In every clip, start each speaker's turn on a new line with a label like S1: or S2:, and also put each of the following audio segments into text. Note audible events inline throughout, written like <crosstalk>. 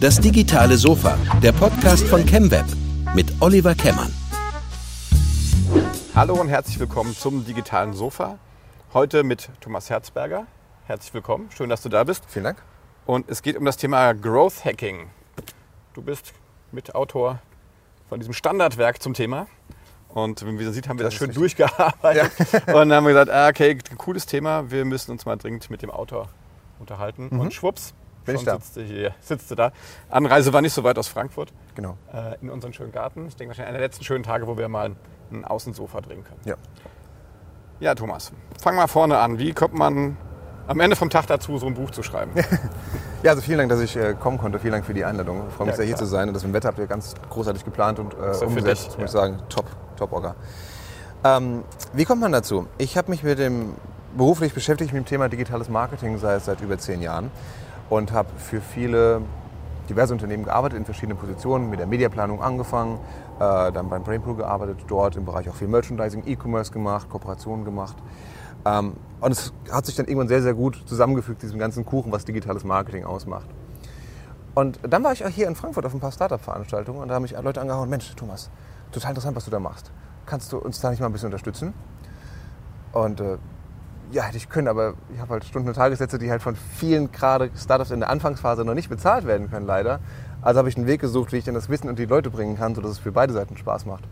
S1: Das digitale Sofa, der Podcast von ChemWeb mit Oliver Kemmern.
S2: Hallo und herzlich willkommen zum digitalen Sofa. Heute mit Thomas Herzberger. Herzlich willkommen, schön, dass du da bist.
S3: Vielen Dank.
S2: Und es geht um das Thema Growth Hacking. Du bist Mitautor von diesem Standardwerk zum Thema. Und wie man sieht, haben wir das,
S3: Das
S2: schön
S3: richtig.
S2: durchgearbeitet. Und dann haben wir gesagt, ah, okay, cooles Thema, wir müssen uns mal dringend mit dem Autor unterhalten. Und schwupps,
S3: Mhm. Bin
S2: schon
S3: ich da.
S2: Sitzt, du hier, sitzt du da. Anreise war nicht so weit aus Frankfurt,
S3: Genau.
S2: äh, in unseren schönen Garten. Ich denke wahrscheinlich einer der letzten schönen Tage, wo wir mal ein Außensofa drehen können.
S3: Ja.
S2: Ja, Thomas, fang mal vorne an. Wie kommt man am Ende vom Tag dazu, so ein Buch zu schreiben? <laughs>
S3: ja, also vielen Dank, dass ich äh, kommen konnte. Vielen Dank für die Einladung. Ich freue mich
S2: Ja,
S3: sehr, hier
S2: klar.
S3: zu sein. Und das dem Wetter habt ihr ganz großartig geplant und äh, umgesetzt.
S2: dich,
S3: muss ich
S2: ja.
S3: sagen, top, top Orga. Ähm, wie kommt man dazu? Ich habe mich mit dem beruflich beschäftigt mit dem Thema digitales Marketing seit, seit über zehn Jahren und habe für viele diverse Unternehmen gearbeitet in verschiedenen Positionen, mit der Mediaplanung angefangen, äh, dann beim Brainpool gearbeitet, dort im Bereich auch viel Merchandising, E-Commerce gemacht, Kooperationen gemacht. Ähm, und es hat sich dann irgendwann sehr, sehr gut zusammengefügt, diesem ganzen Kuchen, was digitales Marketing ausmacht. Und dann war ich auch hier in Frankfurt auf ein paar Startup-Veranstaltungen und da haben mich Leute angehauen, Mensch, Thomas, total interessant, was du da machst. Kannst du uns da nicht mal ein bisschen unterstützen? Und äh, ja, hätte ich können, aber ich habe halt Stunden- und Tagessätze, die halt von vielen gerade Startups in der Anfangsphase noch nicht bezahlt werden können, leider. Also habe ich einen Weg gesucht, wie ich dann das Wissen und die Leute bringen kann, sodass es für beide Seiten Spaß macht.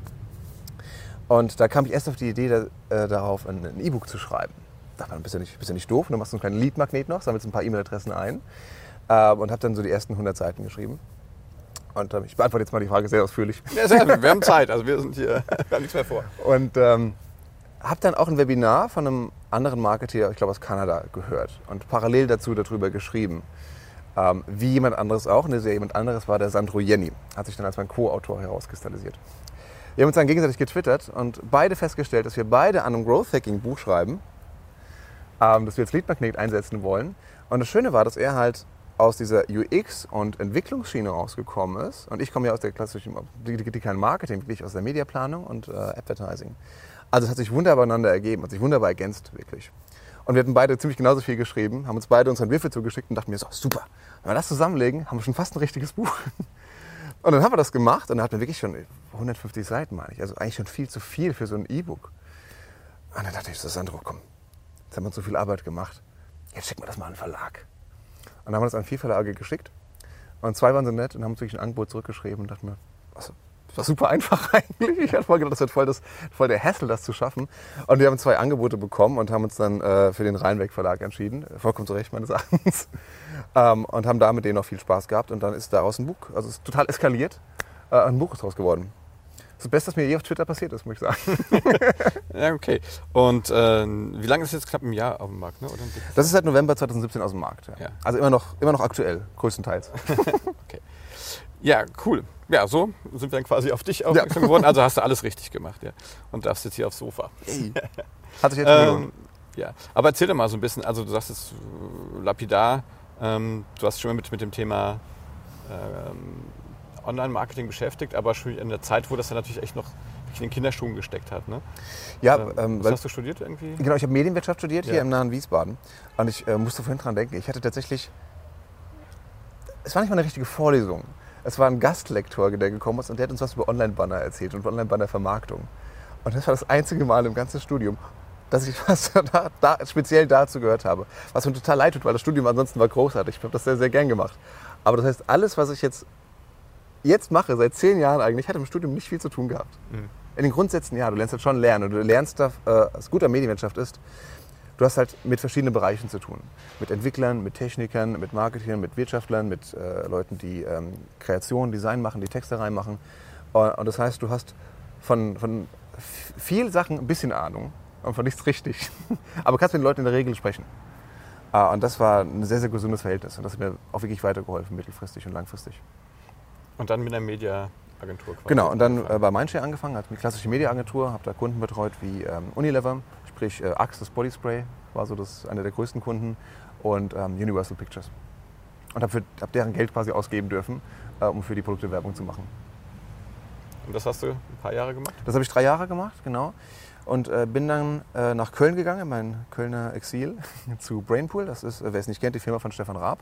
S3: Und da kam ich erst auf die Idee, da, äh, darauf ein E-Book zu schreiben. Da war ein bisschen nicht, bisschen nicht doof. Du machst so einen kleinen Lead-Magnet noch, sammelst ein paar E-Mail-Adressen ein äh, und habe dann so die ersten 100 Seiten geschrieben. Und äh, ich beantworte jetzt mal die Frage sehr ausführlich.
S2: Ja, sehr, wir haben Zeit, also wir sind hier, <laughs> wir haben nichts mehr vor.
S3: Und ähm, habe dann auch ein Webinar von einem anderen Marketeer, ich glaube aus Kanada, gehört und parallel dazu darüber geschrieben. Ähm, wie jemand anderes auch, und dieser jemand anderes war der Sandro Jenny, hat sich dann als mein Co-Autor herauskristallisiert. Wir haben uns dann gegenseitig getwittert und beide festgestellt, dass wir beide an einem Growth Hacking Buch schreiben, ähm, das wir als Lead einsetzen wollen. Und das Schöne war, dass er halt aus dieser UX- und Entwicklungsschiene rausgekommen ist. Und ich komme ja aus der klassischen digitalen Marketing, wirklich aus der Mediaplanung und äh, Advertising. Also es hat sich wunderbar einander ergeben, hat sich wunderbar ergänzt, wirklich. Und wir hatten beide ziemlich genauso viel geschrieben, haben uns beide unseren Würfel zugeschickt und dachten mir so, super, wenn wir das zusammenlegen, haben wir schon fast ein richtiges Buch. <laughs> Und dann haben wir das gemacht und dann hatten wir wirklich schon 150 Seiten, meine ich. Also eigentlich schon viel zu viel für so ein E-Book. Und dann dachte ich so, Sandro, komm, jetzt haben wir uns so viel Arbeit gemacht. Jetzt schicken wir das mal an den Verlag. Und dann haben wir das an vier Verlage geschickt. Und zwei waren so nett und haben uns wirklich ein Angebot zurückgeschrieben und dachten mir, was, das war super einfach <laughs> eigentlich. Ich hatte voll gedacht, das wird voll, das, voll der Hassel, das zu schaffen. Und wir haben zwei Angebote bekommen und haben uns dann äh, für den Rheinweg Verlag entschieden. Vollkommen zu Recht meines <laughs> Erachtens. ähm, und haben da mit denen auch viel Spaß gehabt. Und dann ist daraus ein Buch, also es ist total eskaliert. Äh, ein Buch ist draus geworden. Das Beste, was mir je auf Twitter passiert ist, muss ich sagen. <laughs>
S2: Ja, okay. Und äh, wie lange ist es jetzt knapp ein Jahr auf dem Markt? Ne?
S3: Das ist seit November 2017 aus dem Markt. Ja.
S2: Ja.
S3: Also immer noch, immer noch aktuell, größtenteils.
S2: Ja, cool. Ja, so sind wir dann quasi auf dich aufmerksam geworden. Also hast du alles richtig gemacht, ja. Und darfst jetzt hier aufs Sofa.
S3: Hat sich jetzt
S2: Ähm, ja, aber erzähl doch mal so ein bisschen, also du sagst jetzt äh, lapidar, ähm, du hast schon mal mit, mit dem Thema ähm, Online-Marketing beschäftigt, aber schon in der Zeit, wo das dann natürlich echt noch in den Kinderschuhen gesteckt hat. Ne?
S3: Ja,
S2: Ähm,
S3: ähm,
S2: was hast du studiert irgendwie?
S3: genau, ich habe Medienwirtschaft studiert hier
S2: Ja.
S3: im nahen Wiesbaden. Und ich äh, musste vorhin dran denken, ich hatte tatsächlich, es war nicht mal eine richtige Vorlesung. Es war ein Gastlektor, der gekommen ist und der hat uns was über Online-Banner erzählt und Online-Banner-Vermarktung. Und das war das einzige Mal im ganzen Studium, dass ich <laughs> was da, da, speziell dazu gehört habe. Was mir total leid tut, weil das Studium ansonsten war großartig. Ich habe das sehr, sehr gern gemacht. Aber das heißt, alles, was ich jetzt, jetzt mache, seit zehn Jahren eigentlich, hat im Studium nicht viel zu tun gehabt. In den Grundsätzen ja, du lernst halt schon lernen. Und du lernst, da, äh, was gut an Medienwirtschaft ist, du hast halt mit verschiedenen Bereichen zu tun. Mit Entwicklern, mit Technikern, mit Marketern, mit Wirtschaftlern, mit äh, Leuten, die ähm, Kreation, Design machen, die Texte reinmachen. Äh, und das heißt, du hast von, von viel Sachen ein bisschen Ahnung und von nichts richtig. <laughs> Aber kannst mit den Leuten in der Regel sprechen. Äh, und das war ein sehr, sehr gesundes Verhältnis. Und das hat mir auch wirklich weitergeholfen, mittelfristig und langfristig.
S2: Und dann mit einer Mediaagentur quasi.
S3: Genau, und dann äh, bei Mindshare angefangen, als eine klassische Mediaagentur, habe da Kunden betreut wie ähm, Unilever, sprich äh, Axe, das Bodyspray, war so das, einer der größten Kunden, und ähm, Universal Pictures. Und habe hab deren Geld quasi ausgeben dürfen, äh, um für die Produkte Werbung zu machen.
S2: Und das hast du ein paar Jahre gemacht?
S3: Das habe ich drei Jahre gemacht, genau. Und äh, bin dann äh, nach Köln gegangen, in mein Kölner Exil, <laughs> zu Brainpool. Das ist, äh, wer es nicht kennt, die Firma von Stefan Raab.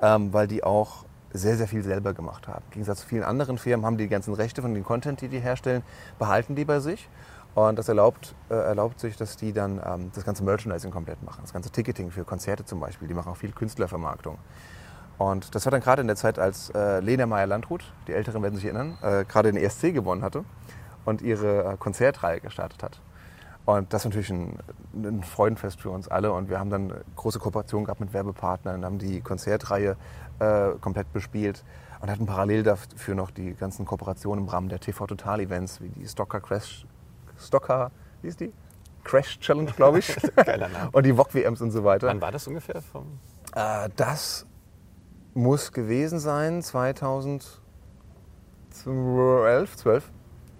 S3: ähm, weil die auch sehr, sehr viel selber gemacht haben. Im Gegensatz zu vielen anderen Firmen haben die ganzen Rechte von dem Content, die die herstellen, behalten die bei sich. Und das erlaubt, äh, erlaubt sich, dass die dann ähm, das ganze Merchandising komplett machen. Das ganze Ticketing für Konzerte zum Beispiel. Die machen auch viel Künstlervermarktung. Und das war dann gerade in der Zeit, als äh, Lena Meyer-Landrut, die Älteren werden sich erinnern, äh, gerade den ESC gewonnen hatte und ihre äh, Konzertreihe gestartet hat. Und das ist natürlich ein, ein Freudenfest für uns alle. Und wir haben dann große Kooperationen gehabt mit Werbepartnern, haben die Konzertreihe äh, komplett bespielt und hatten parallel dafür noch die ganzen Kooperationen im Rahmen der TV Total Events, wie die Stocker Crash, Stocker, wie ist die? Crash Challenge, glaube ich. <laughs>
S2: Geiler Name.
S3: und die VOG WMs und so weiter.
S2: Wann war das ungefähr? Vom
S3: Äh, das muss gewesen sein 2012, 12,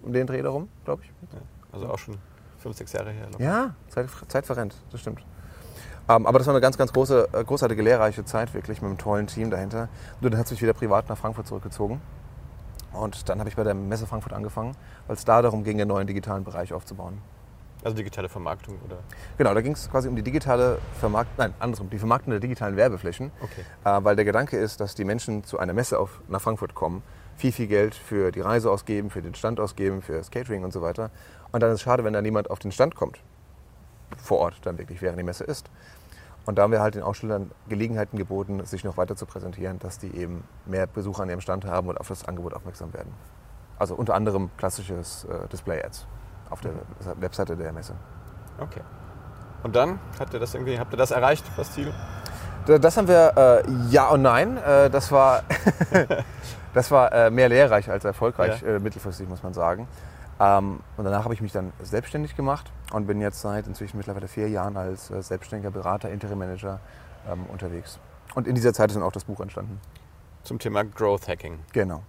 S3: um den Dreh darum, glaube ich.
S2: ja, also auch schon fünf, sechs Jahre her.
S3: Ja, Zeit, Zeit verrennt, das stimmt. Ähm, aber das war eine ganz, ganz große, äh, großartige, lehrreiche Zeit, wirklich mit einem tollen Team dahinter. Nur dann hat sich wieder privat nach Frankfurt zurückgezogen. Und dann habe ich bei der Messe Frankfurt angefangen, weil es da darum ging, einen neuen digitalen Bereich aufzubauen.
S2: Also digitale Vermarktung oder?
S3: Genau, da ging es quasi um die digitale Vermarktung, nein, andersrum, die Vermarktung der digitalen Werbeflächen.
S2: Okay.
S3: Äh, weil der Gedanke ist, dass die Menschen zu einer Messe auf, nach Frankfurt kommen, viel, viel Geld für die Reise ausgeben, für den Stand ausgeben, für das Catering und so weiter. Und dann ist es schade, wenn da niemand auf den Stand kommt, vor Ort dann wirklich, während die Messe ist. Und da haben wir halt den Ausstellern Gelegenheiten geboten, sich noch weiter zu präsentieren, dass die eben mehr Besucher an ihrem Stand haben und auf das Angebot aufmerksam werden. Also unter anderem klassisches äh, Display-Ads auf der Webseite der Messe.
S2: Okay. Und dann habt ihr das irgendwie, habt ihr das erreicht, das Ziel?
S3: Da- Das haben wir äh, ja und nein. Äh, das war, <laughs> das war äh, mehr lehrreich als erfolgreich,
S2: Ja.
S3: äh, mittelfristig muss man sagen. Ähm, und danach habe ich mich dann selbstständig gemacht und bin jetzt seit inzwischen mittlerweile vier Jahren als äh, selbstständiger Berater, Interim Manager ähm, unterwegs. Und in dieser Zeit ist dann auch das Buch entstanden.
S2: Zum Thema Growth Hacking.
S3: Genau,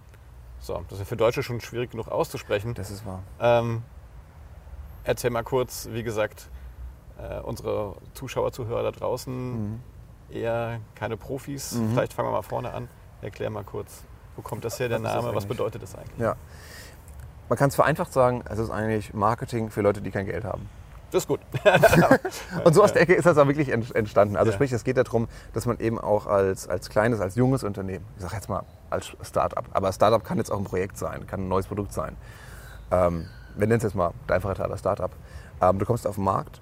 S2: So, das ist ja für Deutsche schon schwierig genug auszusprechen.
S3: das ist wahr.
S2: Ähm, erzähl mal kurz, wie gesagt, äh, unsere Zuschauer, Zuhörer da draußen,
S3: Mhm.
S2: eher keine Profis.
S3: Mhm.
S2: Vielleicht fangen wir mal vorne an. Erklär mal kurz, wo kommt das her, der Name, was bedeutet das eigentlich?
S3: Ja. Man kann es vereinfacht sagen, es ist eigentlich Marketing für Leute, die kein Geld haben.
S2: Das ist gut. <laughs> <laughs>
S3: Und so aus der Ecke ist das auch wirklich ent- entstanden. Also
S2: Ja.
S3: sprich, es geht darum, dass man eben auch als, als kleines, als junges Unternehmen, ich sage jetzt mal als Startup, aber Startup kann jetzt auch ein Projekt sein, kann ein neues Produkt sein. Ähm, wir nennen es jetzt mal der einfache Teil Startup. Ähm, du kommst auf den Markt,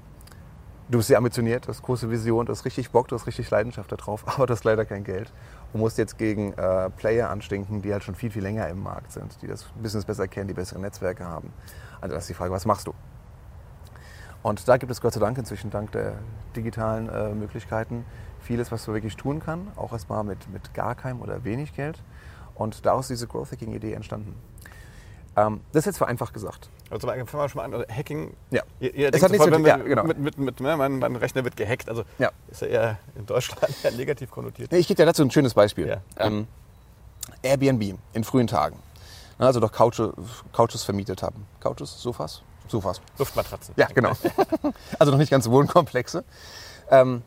S3: du bist sehr ambitioniert, du hast große Vision, du hast richtig Bock, du hast richtig Leidenschaft darauf, <laughs> aber du hast leider kein Geld und musst jetzt gegen äh, Player anstinken, die halt schon viel, viel länger im Markt sind, die das Business besser kennen, die bessere Netzwerke haben. Also das ist die Frage, was machst du? Und da gibt es Gott sei Dank inzwischen dank der digitalen äh, Möglichkeiten vieles, was man wirklich tun kann, auch erstmal mit, mit gar keinem oder wenig Geld. Und daraus ist diese Growth Hacking Idee entstanden. Ähm, das ist jetzt vereinfacht gesagt.
S2: Also fangen wir schon mal an. Also Hacking.
S3: Ja.
S2: Ihr, ihr
S3: Es hat nichts
S2: sofort,
S3: mit- ja, genau.
S2: mit, mit, mit, ne, mein, mein Rechner wird gehackt. Also
S3: Ja.
S2: ist ja eher in Deutschland <laughs> eher negativ konnotiert.
S3: Ich gebe dir dazu ein schönes Beispiel.
S2: Ja.
S3: Ähm, Airbnb in frühen Tagen. Also doch Couches, Couches vermietet haben. Couches, Sofas? Sofas.
S2: Luftmatratzen.
S3: Ja, genau. <laughs> also noch nicht ganz Wohnkomplexe. Ähm,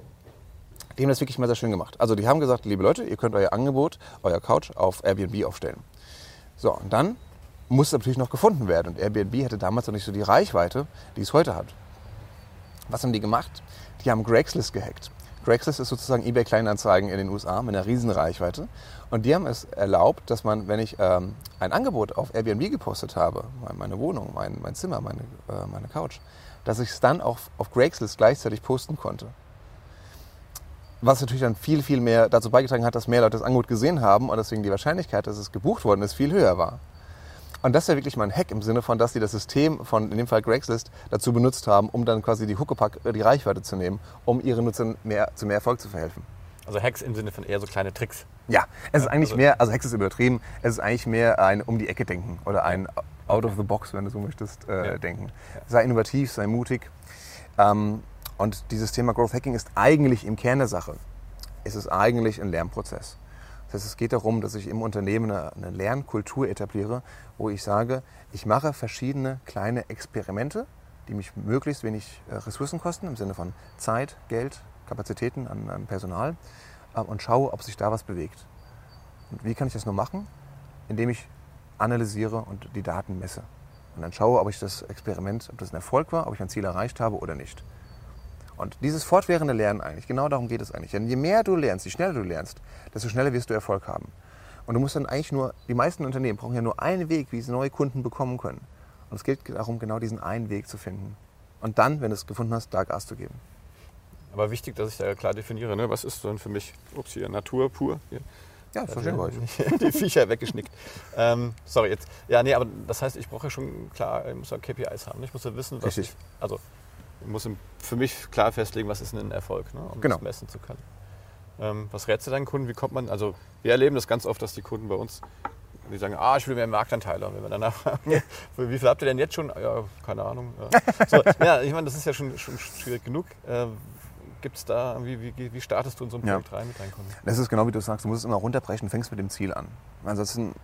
S3: die haben das wirklich mal sehr schön gemacht. Also die haben gesagt, liebe Leute, ihr könnt euer Angebot, euer Couch auf Airbnb aufstellen. So, und dann muss natürlich noch gefunden werden. Und Airbnb hatte damals noch nicht so die Reichweite, die es heute hat. Was haben die gemacht? Die haben Craigslist gehackt. Craigslist ist sozusagen eBay Kleinanzeigen in den USA mit einer riesen Reichweite. Und die haben es erlaubt, dass man, wenn ich ähm, ein Angebot auf Airbnb gepostet habe, meine- meine Wohnung, mein, mein Zimmer, meine, äh, meine Couch, dass ich es dann auch auf Craigslist gleichzeitig posten konnte. Was natürlich dann viel, viel mehr dazu beigetragen hat, dass mehr Leute das Angebot gesehen haben und deswegen die Wahrscheinlichkeit, dass es gebucht worden ist, viel höher war. Und das ist ja wirklich mal ein Hack im Sinne von, dass die das System von, in dem Fall Craigslist, dazu benutzt haben, um dann quasi die Huckepack, äh, die Reichweite zu nehmen, um ihren Nutzern mehr, zu mehr Erfolg zu verhelfen.
S2: Also Hacks im Sinne von eher so kleine Tricks.
S3: Ja, es ist eigentlich
S2: also-
S3: mehr, also Hex ist übertrieben, es ist eigentlich mehr ein um die Ecke denken oder ein out of the box, wenn du so möchtest, äh,
S2: Ja.
S3: denken. Sei innovativ, sei mutig. Ähm, und dieses Thema Growth Hacking ist eigentlich im Kern der Sache. Es ist eigentlich ein Lernprozess. Das heißt, es geht darum, dass ich im Unternehmen eine, eine Lernkultur etabliere, wo ich sage, ich mache verschiedene kleine Experimente, die mich möglichst wenig äh, Ressourcen kosten, im Sinne von Zeit, Geld, Kapazitäten an, an Personal äh, und schaue, ob sich da was bewegt. Und wie kann ich das nur machen? Indem ich analysiere und die Daten messe. Und dann schaue, ob ich das Experiment, ob das ein Erfolg war, ob ich mein Ziel erreicht habe oder nicht. Und dieses fortwährende Lernen eigentlich, genau darum geht es eigentlich. Denn je mehr du lernst, je schneller du lernst, desto schneller wirst du Erfolg haben. Und du musst dann eigentlich nur, die meisten Unternehmen brauchen ja nur einen Weg, wie sie neue Kunden bekommen können. Und es geht darum, genau diesen einen Weg zu finden. Und dann, wenn du es gefunden hast, da Gas zu geben.
S2: Aber wichtig, dass ich da klar definiere, ne? was ist denn für mich, ups, hier Natur pur. Hier.
S3: Ja, das verstehen wir.
S2: Die Viecher weggeschnickt. ähm, sorry, jetzt. Ja, nee, aber das heißt, ich brauche ja schon klar, ich muss ja KPIs haben. Ich muss ja wissen, was
S3: Richtig.
S2: ich, also ich muss für mich klar festlegen, was ist denn ein Erfolg, ne, um
S3: Genau.
S2: das messen zu können. Ähm, was rätst du deinen Kunden? Wie kommt man, also wir erleben das ganz oft, dass die Kunden bei uns, die sagen, ah, ich will mehr Marktanteile. Und wenn wir danach fragen, <laughs> wie viel habt ihr denn jetzt schon? Ja, keine Ahnung. Ja, so, <laughs> ja ich meine, das ist ja schon, schon schwierig genug. Äh, Gibt es da, wie, wie, wie startest du in so ein
S3: Ja.
S2: Projekt rein mit deinen Kunden?
S3: Das ist genau wie du sagst, du musst es immer runterbrechen, fängst mit dem Ziel an. Ansonsten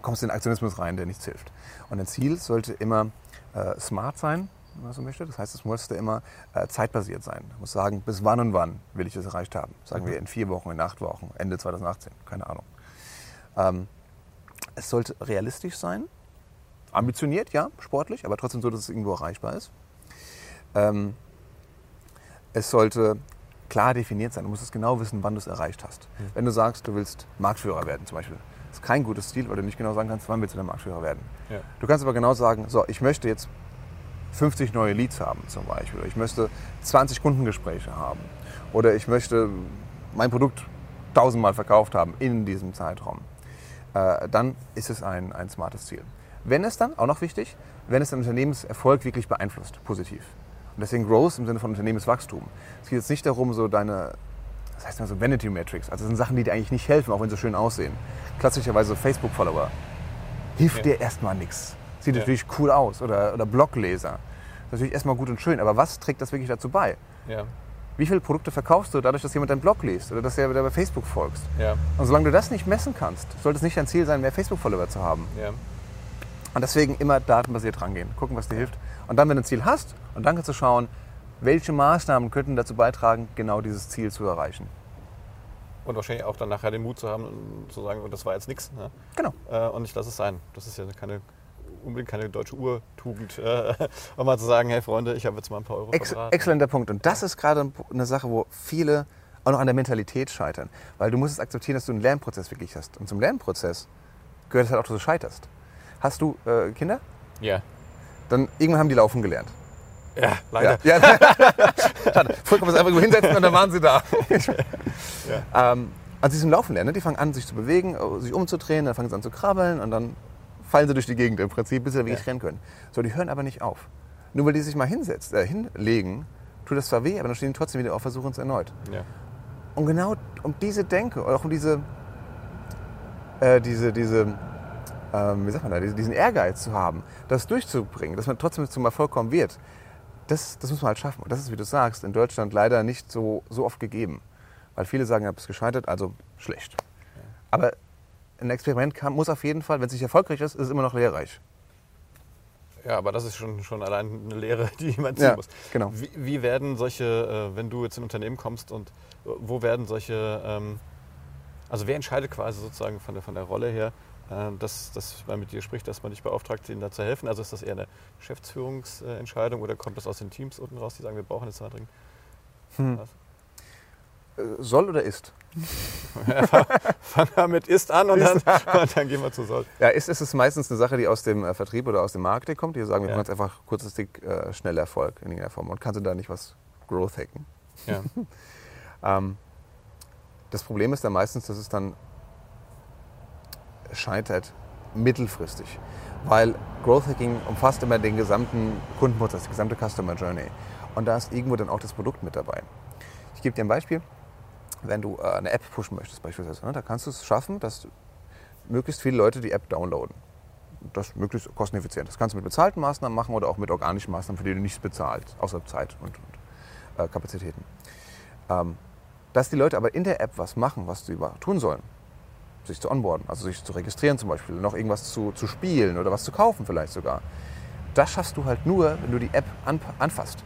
S3: kommst du in den Aktionismus rein, der nichts hilft. Und ein Ziel sollte immer äh, smart sein, wenn man so möchte. Das heißt, es musste immer äh, zeitbasiert sein. Du musst sagen, bis wann und wann will ich es erreicht haben. Sagen wir in vier Wochen, in acht Wochen, Ende 2018, keine Ahnung. Ähm, es sollte realistisch sein, ambitioniert, ja, sportlich, aber trotzdem so, dass es irgendwo erreichbar ist. Ähm, es sollte klar definiert sein. Du musst es genau wissen, wann du es erreicht hast. Wenn du sagst, du willst Marktführer werden zum Beispiel, ist kein gutes Ziel, weil du nicht genau sagen kannst, wann willst du der Marktführer werden.
S2: Ja.
S3: Du kannst aber genau sagen, so, ich möchte jetzt 50 neue Leads haben zum Beispiel. Oder ich möchte 20 Kundengespräche haben. Oder ich möchte mein Produkt tausendmal verkauft haben in diesem Zeitraum. Äh, dann ist es ein, ein smartes Ziel. Wenn es dann, auch noch wichtig, wenn es den Unternehmenserfolg wirklich beeinflusst, positiv. Und deswegen Growth im Sinne von Unternehmenswachstum. Es geht jetzt nicht darum, so deine, das heißt immer so Vanity Metrics, also das sind Sachen, die dir eigentlich nicht helfen, auch wenn sie schön aussehen. Klassischerweise Facebook-Follower. Hilft
S2: Ja.
S3: dir erstmal nichts. Sieht
S2: Ja.
S3: natürlich cool aus. Oder, oder Blogleser. Das ist natürlich erstmal gut und schön, aber was trägt das wirklich dazu bei?
S2: Ja,
S3: Wie viele Produkte verkaufst du dadurch, dass jemand deinen Blog liest oder dass er wieder bei Facebook folgst?
S2: ja,
S3: Und solange du das nicht messen kannst, sollte es nicht dein Ziel sein, mehr Facebook-Follower zu haben.
S2: ja.
S3: Und deswegen immer datenbasiert rangehen, gucken, was dir hilft. Und dann, wenn du ein Ziel hast, und dann kannst du schauen, welche Maßnahmen könnten dazu beitragen, genau dieses Ziel zu erreichen.
S2: Und wahrscheinlich auch dann nachher den Mut zu haben, und zu sagen, das war jetzt nichts. Ne?
S3: Genau.
S2: Äh, und ich lasse es sein. Das ist ja keine, unbedingt keine deutsche Urtugend, äh, um mal zu sagen, hey Freunde, ich habe jetzt mal ein paar Euro
S3: Ex
S2: verbraten.
S3: exzellenter Punkt. Und das ist gerade eine Sache, wo viele auch noch an der Mentalität scheitern. Weil du musst es akzeptieren, dass du einen Lernprozess wirklich hast. Und zum Lernprozess gehört es halt auch, dass du scheiterst. Hast du äh, Kinder?
S2: Ja.
S3: Dann irgendwann haben die laufen gelernt.
S2: Ja, leider.
S3: Ja. ja. <laughs> Schade. Früher kann man es einfach irgendwo hinsetzen und dann waren sie da. <laughs> ähm, also sie sind Laufen lernen, ne? die fangen an, sich zu bewegen, sich umzudrehen, dann fangen sie an zu krabbeln und dann fallen sie durch die Gegend im Prinzip, bis sie wirklich
S2: Ja.
S3: rennen können. So, die hören aber nicht auf. Nur weil die sich mal hinsetzt, äh, hinlegen, tut das zwar weh, aber dann stehen die trotzdem wieder auf, versuchen es erneut.
S2: Ja.
S3: Und genau um diese Denke, oder auch um diese, äh, diese, diese ähm, wie sagt man da, diesen diesen Ehrgeiz zu haben, das durchzubringen, dass man trotzdem zum Erfolg kommen wird, das, das muss man halt schaffen. Und das ist, wie du sagst, in Deutschland leider nicht so, so oft gegeben. Weil viele sagen, ich habe es gescheitert, also schlecht. Aber ein Experiment kann, muss auf jeden Fall, wenn es nicht erfolgreich ist, ist es immer noch lehrreich.
S2: Ja, aber das ist schon, schon allein eine Lehre, die jemand ziehen
S3: Ja,
S2: muss.
S3: genau.
S2: Wie, wie werden solche, äh, wenn du jetzt in ein Unternehmen kommst und äh, wo werden solche, ähm, also wer entscheidet quasi sozusagen von der, von der Rolle her, äh, dass, dass man mit dir spricht, dass man dich beauftragt, ihnen da zu helfen? Also ist das eher eine Geschäftsführungsentscheidung oder kommt das aus den Teams unten raus, die sagen, wir brauchen jetzt da dringend?
S3: Hm. Soll oder ist? <laughs>
S2: Fangen wir mit ist an und dann, <laughs> und dann gehen wir zu soll.
S3: Ja, ist, ist es meistens eine Sache, die aus dem äh, Vertrieb oder aus dem Marketing kommt, die sagen, wir
S2: Ja.
S3: brauchen jetzt einfach kurzfristig äh, schnell Erfolg in irgendeiner Form. Und kannst du da nicht was Growth hacken?
S2: Ja. <laughs>
S3: Ähm, das Problem ist dann meistens, dass es dann scheitert mittelfristig. Weil Growth Hacking umfasst immer den gesamten Kundenprozess, die gesamte Customer Journey. Und da ist irgendwo dann auch das Produkt mit dabei. Ich gebe dir ein Beispiel. Wenn du äh, eine App pushen möchtest beispielsweise, ne, da kannst du es schaffen, dass möglichst viele Leute die App downloaden. Das möglichst kosteneffizient. Das kannst du mit bezahlten Maßnahmen machen oder auch mit organischen Maßnahmen, für die du nichts bezahlst, außer Zeit und, und äh, Kapazitäten. Ähm, dass die Leute aber in der App was machen, was sie tun sollen, sich zu onboarden, also sich zu registrieren zum Beispiel, noch irgendwas zu, zu spielen oder was zu kaufen vielleicht sogar. Das schaffst du halt nur, wenn du die App an, anfasst.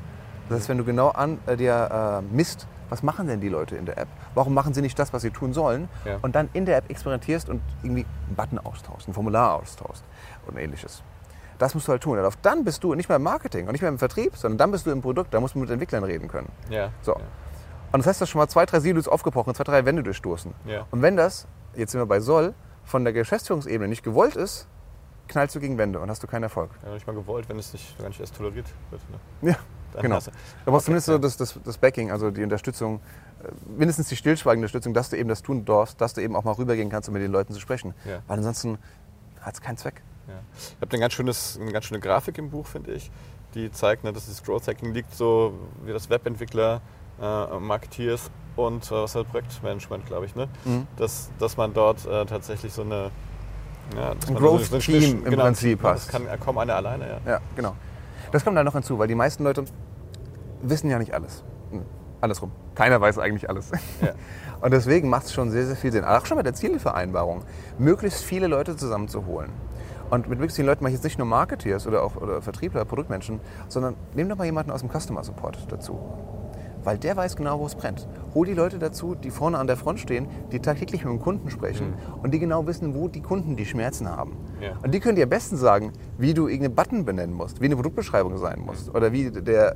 S3: Das heißt, wenn du genau an, äh, dir äh, misst, was machen denn die Leute in der App? Warum machen sie nicht das, was sie tun sollen?
S2: Ja.
S3: Und dann in der App experimentierst und irgendwie einen Button austauschst, ein Formular austauschst und ähnliches. Das musst du halt tun. Und auf- dann bist du nicht mehr im Marketing und nicht mehr im Vertrieb, sondern dann bist du im Produkt. Da musst du mit Entwicklern reden können.
S2: Ja.
S3: So.
S2: Ja.
S3: Und das heißt, du hast schon mal zwei, drei Silos aufgebrochen, zwei, drei Wände durchstoßen.
S2: Ja.
S3: Und wenn das, jetzt sind wir bei Soll, von der Geschäftsführungsebene nicht gewollt ist, knallst du gegen Wände und hast du keinen Erfolg.
S2: Ja, nicht mal gewollt, wenn es nicht, gar nicht erst toleriert wird. Ne?
S3: Ja, genau.
S2: hast du-
S3: Du brauchst zumindest so das, das, das Backing, also die Unterstützung, äh, mindestens die stillschweigende Unterstützung, dass du eben das tun darfst, dass du eben auch mal rübergehen kannst, um mit den Leuten zu sprechen.
S2: Ja.
S3: Weil ansonsten hat es keinen Zweck.
S2: Ja. Ich habe eine ganz, schönes, eine ganz schöne Grafik im Buch, finde ich, die zeigt, ne, dass das Growth Hacking liegt so wie das Webentwickler, äh, Marketeers und äh, was halt Projektmanagement, glaube ich, ne?
S3: Mhm.
S2: dass, dass man dort äh, tatsächlich so eine ja,
S3: Ein Growth-Team im
S2: genau,
S3: Prinzip
S2: ja,
S3: hast.
S2: Das kann kaum einer alleine, ja.
S3: Ja, genau. Das kommt da noch hinzu, weil die meisten Leute wissen ja nicht alles. Andersrum. Keiner weiß eigentlich alles.
S2: Ja. <laughs>
S3: Und deswegen macht es schon sehr, sehr viel Sinn. Auch schon bei der Zielvereinbarung, möglichst viele Leute zusammenzuholen. Und mit möglichst vielen Leuten mache ich jetzt nicht nur Marketeers oder auch oder Vertriebler, Produktmenschen, sondern nimm doch mal jemanden aus dem Customer Support dazu. Weil der weiß genau, wo es brennt. Hol die Leute dazu, die vorne an der Front stehen, die tagtäglich mit dem Kunden sprechen und die genau wissen, wo die Kunden die Schmerzen haben.
S2: Ja.
S3: Und die können dir am besten sagen, wie du irgendeinen Button benennen musst, wie eine Produktbeschreibung sein muss oder wie der,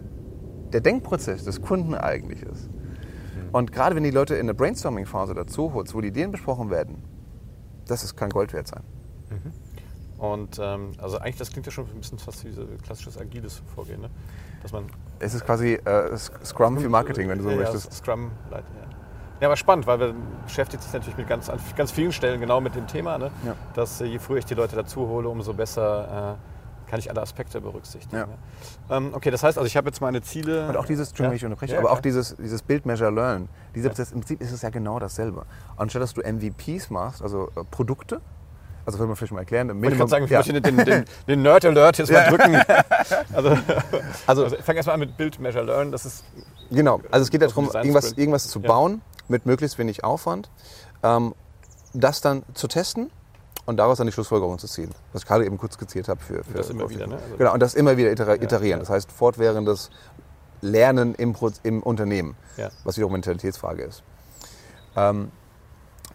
S3: der Denkprozess des Kunden eigentlich ist. Und gerade wenn die Leute in der Brainstorming-Phase dazu holst, wo die Ideen besprochen werden, das ist kein Gold wert sein.
S2: Und ähm, also eigentlich, das klingt ja schon ein bisschen fast wie so klassisches agiles Vorgehen, ne? dass man
S3: Es ist quasi äh, Scrum für Marketing, wenn du so
S2: ja,
S3: möchtest.
S2: Ja, Scrum ja. Ja, aber spannend, weil wir beschäftigt sich natürlich mit ganz, an ganz vielen Stellen genau mit dem Thema, ne?
S3: Ja.
S2: dass äh, je früher ich die Leute dazu hole, umso besser äh, kann ich alle Aspekte berücksichtigen.
S3: Ja.
S2: Ähm, okay, das heißt, also ich habe jetzt meine Ziele.
S3: Und auch dieses, Entschuldigung, wenn ich unterbreche,
S2: Ja,
S3: aber auch
S2: klar.
S3: dieses, dieses Build, Measure, Learn. Dieser Prozess, im Prinzip ist es ja genau dasselbe. Anstatt dass du MVPs machst, also äh, Produkte, also würde man vielleicht mal erklären,
S2: Ich wollte gerade sagen, ich
S3: ja.
S2: möchte den, den, den Nerd-Alert jetzt mal drücken. <laughs> Also,
S3: Also-
S2: also, ich fange erstmal an mit Build, Measure, Learn. Das ist
S3: Genau, also es geht
S2: dem
S3: darum, irgendwas, irgendwas zu
S2: Ja.
S3: bauen mit möglichst wenig Aufwand, ähm, das dann zu testen und daraus dann die Schlussfolgerung zu ziehen. Was ich gerade eben kurz skizziert habe. Für, für
S2: das immer wieder, ne? Also-
S3: Genau, und das immer wieder iterieren.
S2: ja.
S3: Das heißt, fortwährendes Lernen im, im Unternehmen,
S2: Ja.
S3: was wiederum Mentalitätsfrage ist. Ähm,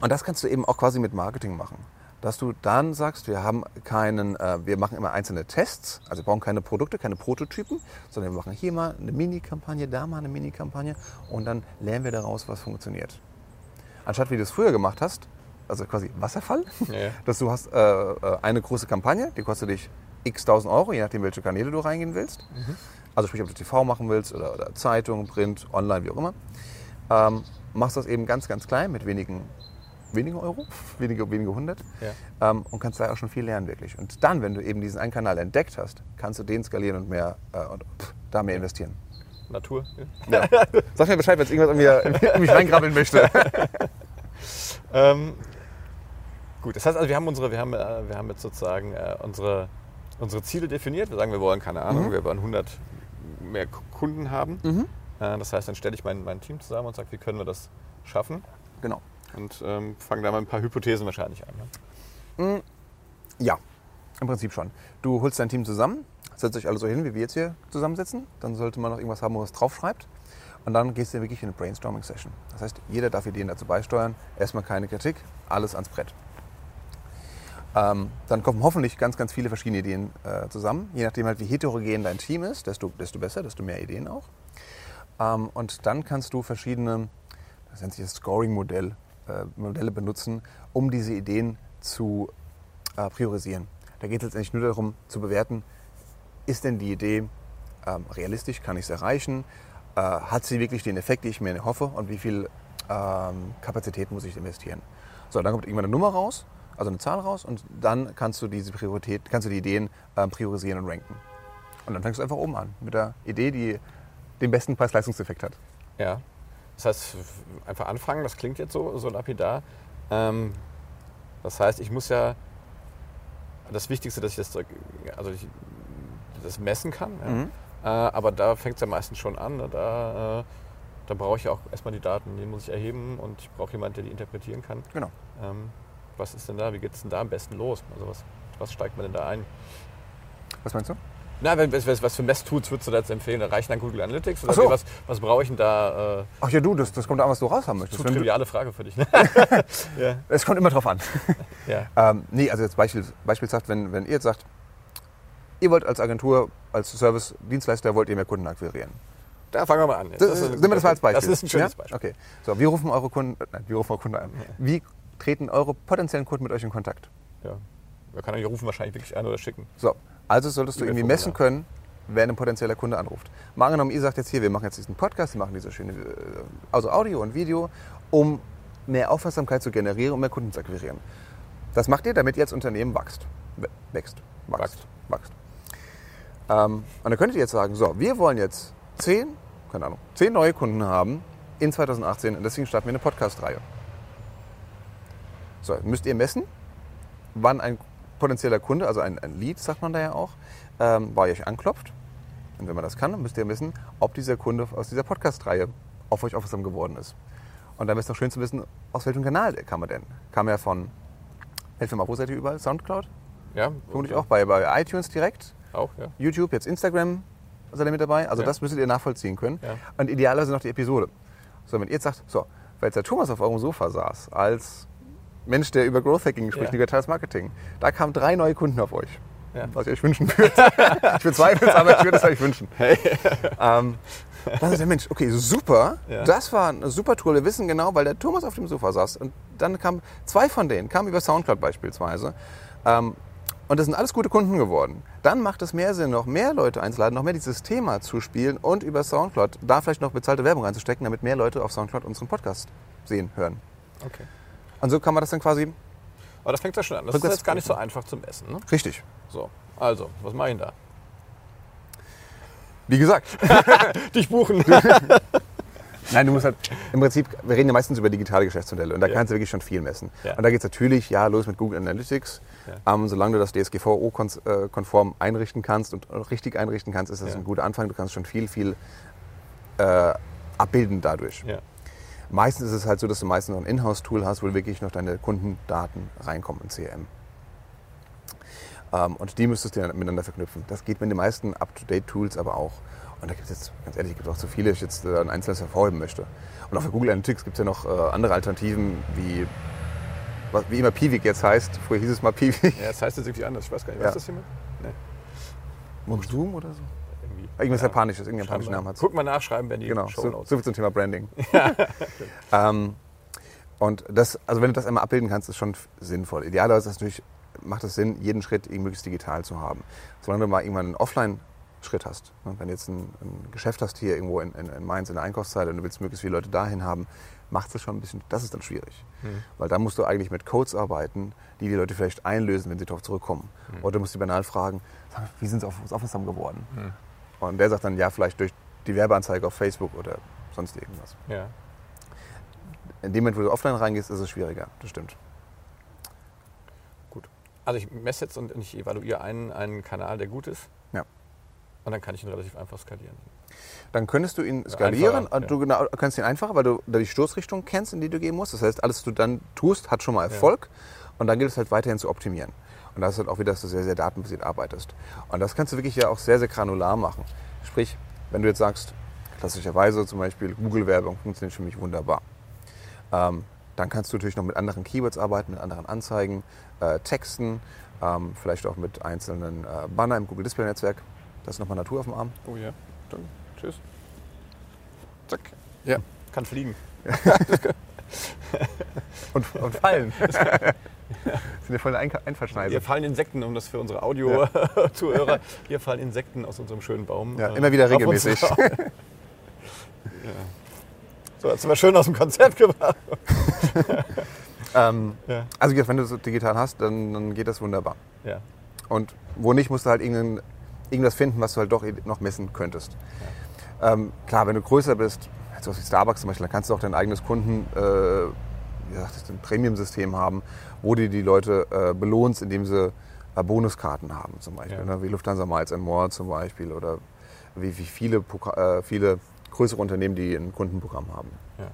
S3: und das kannst du eben auch quasi mit Marketing machen. Dass du dann sagst, wir haben keinen, äh, wir machen immer einzelne Tests, also wir brauchen keine Produkte, keine Prototypen, sondern wir machen hier mal eine Mini-Kampagne, da mal eine Mini-Kampagne und dann lernen wir daraus, was funktioniert. Anstatt wie du es früher gemacht hast, also quasi Wasserfall,
S2: Ja,
S3: dass du hast äh, äh, eine große Kampagne, die kostet dich x tausend Euro, je nachdem, welche Kanäle du reingehen willst. Also sprich, ob du TV machen willst oder, oder Zeitung, Print, online, wie auch immer. Ähm, machst das eben ganz, ganz klein mit wenigen, wenigen Euro, <laughs> wenige, wenige hundert
S2: Ja.
S3: ähm, und kannst da auch schon viel lernen wirklich. Und dann, wenn du eben diesen einen Kanal entdeckt hast, kannst du den skalieren und mehr äh, und pff, da mehr investieren.
S2: Natur. Ja.
S3: Ja. Sag mir Bescheid, wenn es irgendwas an mir, in mich reingrabbeln möchte. <laughs>
S2: Ähm, gut, das heißt also, wir haben, unsere, wir haben, äh, wir haben jetzt sozusagen äh, unsere, unsere Ziele definiert. Wir sagen, wir wollen, keine Ahnung, wir wollen 100 mehr Kunden haben. Äh, das heißt, dann stelle ich mein, mein Team zusammen und sage, wie können wir das schaffen?
S3: Genau.
S2: Und ähm, fange da mal ein paar Hypothesen wahrscheinlich an. Ne?
S3: Ja, im Prinzip schon. Du holst dein Team zusammen, setzt euch alle so hin, wie wir jetzt hier zusammensitzen. Dann sollte man noch irgendwas haben, wo man es draufschreibt. Und dann gehst du wirklich in eine Brainstorming-Session. Das heißt, jeder darf Ideen dazu beisteuern. Erstmal keine Kritik, alles ans Brett. Ähm, dann kommen hoffentlich ganz, ganz viele verschiedene Ideen äh, zusammen. Je nachdem halt, wie heterogen dein Team ist, desto, desto besser, desto mehr Ideen auch. Ähm, und dann kannst du verschiedene, das nennt sich das Scoring-Modell, äh, Modelle benutzen, um diese Ideen zu äh, priorisieren. Da geht es letztendlich nur darum zu bewerten, ist denn die Idee ähm, realistisch, kann ich es erreichen, äh, hat sie wirklich den Effekt, den ich mir hoffe und wie viel ähm, Kapazität muss ich investieren. So, dann kommt irgendwann eine Nummer raus, also eine Zahl raus und dann kannst du diese Priorität, kannst du die Ideen ähm, priorisieren und ranken. Und dann fängst du einfach oben an mit der Idee, die den besten Preis-Leistungseffekt hat.
S2: Ja. Das heißt, einfach anfangen, das klingt jetzt so, so lapidar. Ähm, das heißt, ich muss ja das Wichtigste, dass ich das, also ich das messen kann. Ja.
S3: Mhm.
S2: Äh, aber da fängt es ja meistens schon an. Ne? Da, äh, da brauche ich ja auch erstmal die Daten, die muss ich erheben und ich brauche jemanden, der die interpretieren kann.
S3: Genau.
S2: Ähm, was ist denn da? Wie geht es denn da am besten los? Also was, was steigt man denn da ein?
S3: Was meinst du?
S2: Na, wenn- was, was für Messtools würdest du da jetzt empfehlen? Da reichen dann Google Analytics? Oder
S3: Ach so.
S2: was, was brauche ich denn da? Äh,
S3: Ach ja, du, das, das kommt an, was du raus haben möchtest.
S2: zu
S3: du,
S2: triviale Frage für dich. Ne? <laughs> ja.
S3: es kommt immer drauf an. <laughs>
S2: ja.
S3: Ähm, nee, also jetzt Beispiel, beispielshaft, wenn, wenn ihr jetzt sagt, ihr wollt als Agentur, als Service-Dienstleister, wollt ihr mehr Kunden akquirieren.
S2: Da fangen wir mal an. jetzt.
S3: Das,
S2: ist ein
S3: nehmen wir das mal als Beispiel.
S2: Das ist ein schönes
S3: ja?
S2: Beispiel.
S3: Okay. So, wir rufen eure Kunden, nein, wir rufen eure Kunden an. Wie treten eure potenziellen Kunden mit euch in Kontakt?
S2: Ja. Man kann euch rufen wahrscheinlich wirklich an oder schicken.
S3: So, also solltest du irgendwie messen können, wer ein potenzieller Kunde anruft. Mal angenommen, ihr sagt jetzt hier, wir machen jetzt diesen Podcast, wir machen diese schöne, äh, also Audio und Video, um mehr Aufmerksamkeit zu generieren, um mehr Kunden zu akquirieren. Das macht ihr, damit ihr als Unternehmen Wächst. Wächst. Wächst.
S2: Wächst.
S3: Ähm, und dann könntet ihr jetzt sagen, so, wir wollen jetzt zehn, keine Ahnung, zehn neue Kunden haben in 2018 und deswegen starten wir eine Podcast-Reihe. So, müsst ihr messen, wann ein potenzieller Kunde, also ein, ein Lead, sagt man da ja auch, ähm, bei euch anklopft. Und wenn man das kann, müsst ihr wissen, ob dieser Kunde aus dieser Podcast-Reihe auf euch aufmerksam geworden ist. Und dann ist es noch schön zu wissen, aus welchem Kanal kam er denn? Kam er von, helft mir mal, wo seid ihr überall? Soundcloud?
S2: Ja,
S3: Vermutlich auch bei, bei iTunes direkt,
S2: Auch, ja.
S3: YouTube, jetzt Instagram seid ihr mit dabei. Also
S2: Ja.
S3: das müsstet ihr nachvollziehen können.
S2: Ja.
S3: Und idealerweise noch die Episode. So, wenn ihr jetzt sagt, so, weil jetzt der Thomas auf eurem Sofa saß, als Mensch, der über Growth Hacking spricht,
S2: Ja.
S3: digitales Marketing, da kamen drei neue Kunden auf euch.
S2: Ja.
S3: Was ihr euch wünschen würdet. <laughs> ich bezweifle es, aber ich würde es euch wünschen. ähm, dann sagt der Mensch, okay, super,
S2: Ja.
S3: das war eine super Tool. Wir wissen genau, weil der Thomas auf dem Sofa saß. Und dann kamen zwei von denen, kamen über Soundcloud beispielsweise. Ähm, und das sind alles gute Kunden geworden. Dann macht es mehr Sinn, noch mehr Leute einzuladen, noch mehr dieses Thema zu spielen und über Soundcloud da vielleicht noch bezahlte Werbung reinzustecken, damit mehr Leute auf Soundcloud unseren Podcast sehen, hören.
S2: Okay.
S3: Und so kann man das dann quasi
S2: Aber das fängt ja schon an. Das ist jetzt gar nicht so einfach zum Essen. Ne?
S3: richtig.
S2: So, also, was mache ich denn da?
S3: Wie gesagt, <laughs>
S2: Dich buchen. <laughs>
S3: Nein, du musst halt, im Prinzip, wir reden ja meistens über digitale Geschäftsmodelle und da
S2: Ja.
S3: kannst du wirklich schon viel messen.
S2: Ja.
S3: Und da geht es natürlich, ja, los mit Google Analytics.
S2: Ja.
S3: Ähm, solange du das DSGVO-konform einrichten kannst und richtig einrichten kannst, ist das
S2: Ja.
S3: ein guter Anfang. Du kannst schon viel, viel äh, abbilden dadurch.
S2: Ja.
S3: Meistens ist es halt so, dass du meistens noch ein Inhouse-Tool hast, wo wirklich noch deine Kundendaten reinkommen in CRM. Ähm, und die müsstest du dann miteinander verknüpfen. Das geht mit den meisten Up-to-Date-Tools aber auch. Und da gibt es jetzt, ganz ehrlich, gibt es auch zu viele, ich jetzt äh, ein einzelnes hervorheben möchte. Und auch für Google Analytics gibt es ja noch äh, andere Alternativen, wie, wie immer Piwik jetzt heißt. Früher hieß es mal Piwik.
S2: ja, das heißt jetzt irgendwie anders. Ich weiß gar nicht,
S3: Ja.
S2: was ist das hier mit? Nee,
S3: Zoom oder so?
S2: Irgendwie.
S3: Irgendwas
S2: Ja.
S3: Japanisches, irgendeinen japanischen. Namen hat
S2: Guck mal nachschreiben, wenn die
S3: Genau,
S2: Show
S3: so,
S2: Notes.
S3: so viel zum Thema Branding. <laughs> <laughs> ähm, und das, also wenn du das einmal abbilden kannst, ist schon sinnvoll. Idealerweise ist natürlich, macht es Sinn, jeden Schritt möglichst digital zu haben. Solange du mal irgendwann einen Offline-Schritt hast. ne, Wenn du jetzt ein, ein Geschäft hast hier irgendwo in, in, in Mainz in der Einkaufszeit und du willst möglichst viele Leute dahin haben, macht es schon ein bisschen, das ist dann schwierig.
S2: Hm.
S3: Weil da musst du eigentlich mit Codes arbeiten, die die Leute vielleicht einlösen, wenn sie darauf zurückkommen. Oder du musst die banal fragen, wie sind sie auf uns aufmerksam geworden?
S2: Hm.
S3: Und der sagt dann, ja, vielleicht durch die Werbeanzeige auf Facebook oder sonst irgendwas.
S2: Ja.
S3: In dem Moment, wo du offline reingehst, ist es schwieriger. Das stimmt.
S2: Gut. Also ich messe jetzt und ich evaluiere einen, einen Kanal, der gut ist.
S3: Ja.
S2: Und dann kann ich ihn relativ einfach skalieren.
S3: Dann könntest du ihn skalieren
S2: einfacher,
S3: du genau, kannst ihn einfacher, weil du die Stoßrichtung kennst, in die du gehen musst. Das heißt, alles, was du dann tust, hat schon mal Erfolg. Und dann gilt es halt weiterhin zu optimieren. Und das ist halt auch wieder, dass du sehr, sehr datenbasiert arbeitest. Und das kannst du wirklich ja auch sehr, sehr granular machen. Sprich, wenn du jetzt sagst, klassischerweise zum Beispiel Google-Werbung funktioniert für mich wunderbar. Ähm, dann kannst du natürlich noch mit anderen Keywords arbeiten, mit anderen Anzeigen, äh, Texten, ähm, vielleicht auch mit einzelnen äh, Banner im Google Display Netzwerk. Das ist nochmal Natur auf dem Arm.
S2: Oh ja. Dann tschüss.
S3: Zack.
S2: Ja. Kann fliegen. <laughs> <laughs>
S3: Und, und fallen. <laughs> das <laughs> sind ja voll Einka- Einfallschneise.
S2: Hier fallen Insekten, um das für unsere Audio-Zuhörer, <laughs> hier fallen Insekten aus unserem schönen Baum.
S3: Ja,
S2: äh,
S3: immer wieder regelmäßig. <laughs>
S2: ja. So, jetzt sind wir schön aus dem Konzept gebracht.
S3: Ähm,
S2: Ja.
S3: also wenn du es digital hast, dann, dann geht das wunderbar.
S2: Ja.
S3: Und wo nicht, musst du halt irgendwas finden, was du halt doch noch messen könntest. Ähm, klar, wenn du größer bist, so wie Starbucks zum Beispiel, dann kannst du auch dein eigenes Kunden, äh, wie gesagt, ein Premium-System haben, wo du die Leute äh, belohnst, indem sie äh, Bonuskarten haben zum Beispiel.
S2: Ja.
S3: Ne? Wie Lufthansa Miles and More zum Beispiel oder wie, wie viele, Poka- äh, viele größere Unternehmen, die ein Kundenprogramm haben.
S2: ja.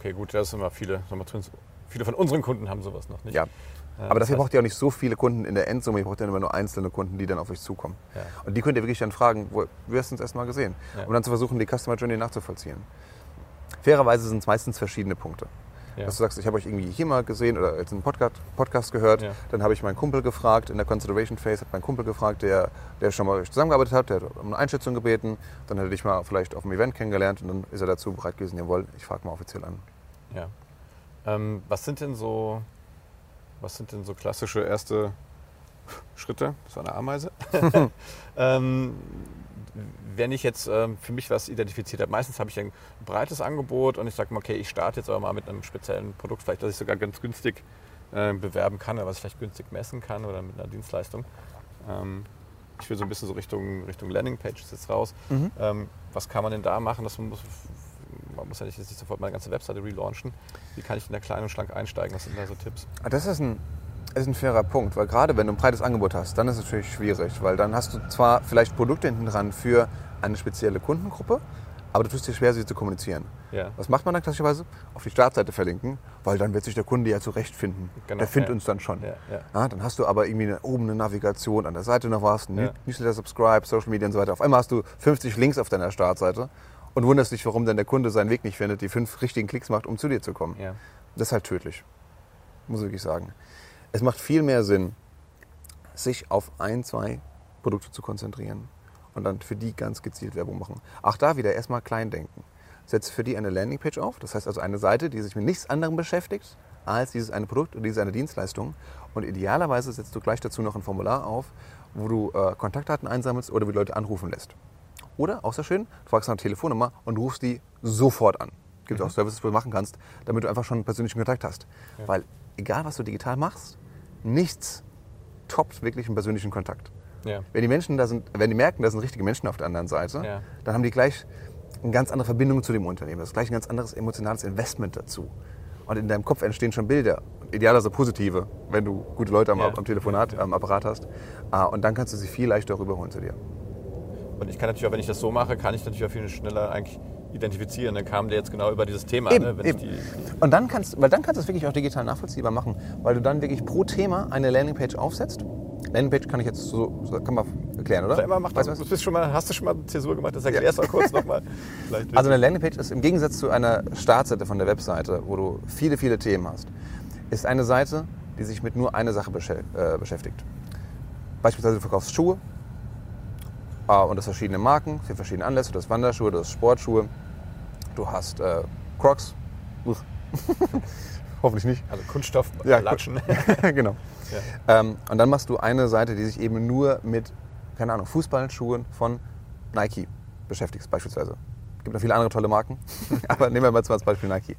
S2: Okay, gut, das sind immer viele. wir zumindest Viele von unseren Kunden haben sowas noch nicht.
S3: Ja.
S2: Äh,
S3: Aber
S2: das
S3: dafür braucht ihr auch nicht so viele Kunden in der Endsumme, ihr braucht dann immer nur einzelne Kunden, die dann auf euch zukommen.
S2: Ja.
S3: Und die könnt ihr wirklich dann fragen, wo, wie hast du uns erstmal gesehen?
S2: Ja.
S3: Um dann zu versuchen, die Customer Journey nachzuvollziehen. Fairerweise sind es meistens verschiedene Punkte.
S2: Ja.
S3: Dass du sagst, ich habe euch irgendwie hier mal gesehen oder jetzt einen Podcast, Podcast gehört.
S2: Ja.
S3: Dann habe ich meinen Kumpel gefragt, in der Consideration Phase hat mein Kumpel gefragt, der, der schon mal zusammengearbeitet hat, der hat um eine Einschätzung gebeten. Dann hat er dich mal vielleicht auf dem Event kennengelernt und dann ist er dazu bereit gewesen, jawohl, ich frage mal offiziell an.
S2: Ja. Ähm, was sind denn so, was sind denn so klassische erste <laughs> Schritte? Das war eine Ameise. <laughs> <laughs> ähm, wenn ich jetzt ähm, für mich was identifiziert habe, meistens habe ich ein breites Angebot und ich sage mal, okay, ich starte jetzt aber mal mit einem speziellen Produkt, vielleicht, das ich sogar ganz günstig äh, bewerben kann oder was ich vielleicht günstig messen kann oder mit einer Dienstleistung. Ähm, ich will so ein bisschen so Richtung, Richtung Landingpages jetzt raus. Ähm, was kann man denn da machen? Das muss, man muss ja nicht, jetzt nicht sofort meine ganze Webseite relaunchen. Wie kann ich denn da klein und schlank einsteigen? Was sind da so Tipps?
S3: Ah, Das ist ein, ist ein fairer Punkt, weil gerade wenn du ein breites Angebot hast, dann ist es natürlich schwierig, weil dann hast du zwar vielleicht Produkte hinten dran für eine spezielle Kundengruppe, aber du tust dir schwer, sie zu kommunizieren.
S2: Ja.
S3: Was macht man dann klassischerweise? Auf die Startseite verlinken, weil dann wird sich der Kunde ja zurechtfinden.
S2: Genau,
S3: der findet
S2: ja.
S3: uns dann schon.
S2: Ja,
S3: dann hast du aber irgendwie eine, oben eine Navigation, an der Seite noch was. Newsletter, Subscribe, Social Media und so weiter. Auf einmal hast du 50 Links auf deiner Startseite und wunderst dich, warum dann der Kunde seinen Weg nicht findet, die fünf richtigen Klicks macht, um zu dir zu kommen. Das ist halt tödlich, muss ich wirklich sagen. Es macht viel mehr Sinn, sich auf ein, zwei Produkte zu konzentrieren und dann für die ganz gezielt Werbung machen. Auch da wieder erstmal klein denken. Setze für die eine Landingpage auf, das heißt also eine Seite, die sich mit nichts anderem beschäftigt als dieses eine Produkt oder diese eine Dienstleistung. Und idealerweise setzt du gleich dazu noch ein Formular auf, wo du äh, Kontaktdaten einsammelst oder wie Leute anrufen lässt. Oder, auch sehr schön, du fragst nach einer Telefonnummer und rufst die sofort an. Gibt auch Services, wo du machen kannst, damit du einfach schon einen persönlichen Kontakt hast. Weil egal, was du digital machst, nichts toppt wirklich einen persönlichen Kontakt.
S2: Ja.
S3: Wenn die Menschen da sind, wenn die merken, da sind richtige Menschen auf der anderen Seite,
S2: Ja.
S3: dann haben die gleich eine ganz andere Verbindung zu dem Unternehmen. Das ist gleich ein ganz anderes emotionales Investment dazu. Und in deinem Kopf entstehen schon Bilder. Idealerweise positive, wenn du gute Leute am,
S2: Ja.
S3: am Telefonat, am Apparat hast. Ah, Und dann kannst du sie viel leichter rüberholen zu dir.
S2: Und ich kann natürlich auch, wenn ich das so mache, kann ich natürlich auch viel schneller eigentlich identifizieren. Dann kam der jetzt genau über dieses Thema.
S3: Eben,
S2: ne?
S3: Eben.
S2: Ich die,
S3: Und dann kannst, weil dann kannst du es wirklich auch digital nachvollziehbar machen, weil du dann wirklich pro Thema eine Landingpage aufsetzt. Landingpage kann ich jetzt so, kann man erklären, oder?
S2: die, immer macht
S3: Weißt
S2: das,
S3: du
S2: du schon mal, hast du schon mal Zäsur gemacht? Das erklärst du auch kurz <laughs> nochmal.
S3: Also eine Landingpage ist im Gegensatz zu einer Startseite von der Webseite, wo du viele, viele Themen hast, ist eine Seite, die sich mit nur einer Sache äh, beschäftigt. Beispielsweise du verkaufst Schuhe äh, und das verschiedene Marken für verschiedene Anlässe. Du hast Wanderschuhe, du hast Sportschuhe, du hast äh, Crocs. <laughs> Hoffentlich nicht.
S2: also Kunststoff,
S3: Ja,
S2: Latschen. <laughs>
S3: genau. Ähm, und dann machst du eine Seite, die sich eben nur mit, keine Ahnung, Fußballschuhen von Nike beschäftigt, beispielsweise. Es gibt noch viele andere tolle Marken, <laughs> aber nehmen wir mal zum Beispiel Nike.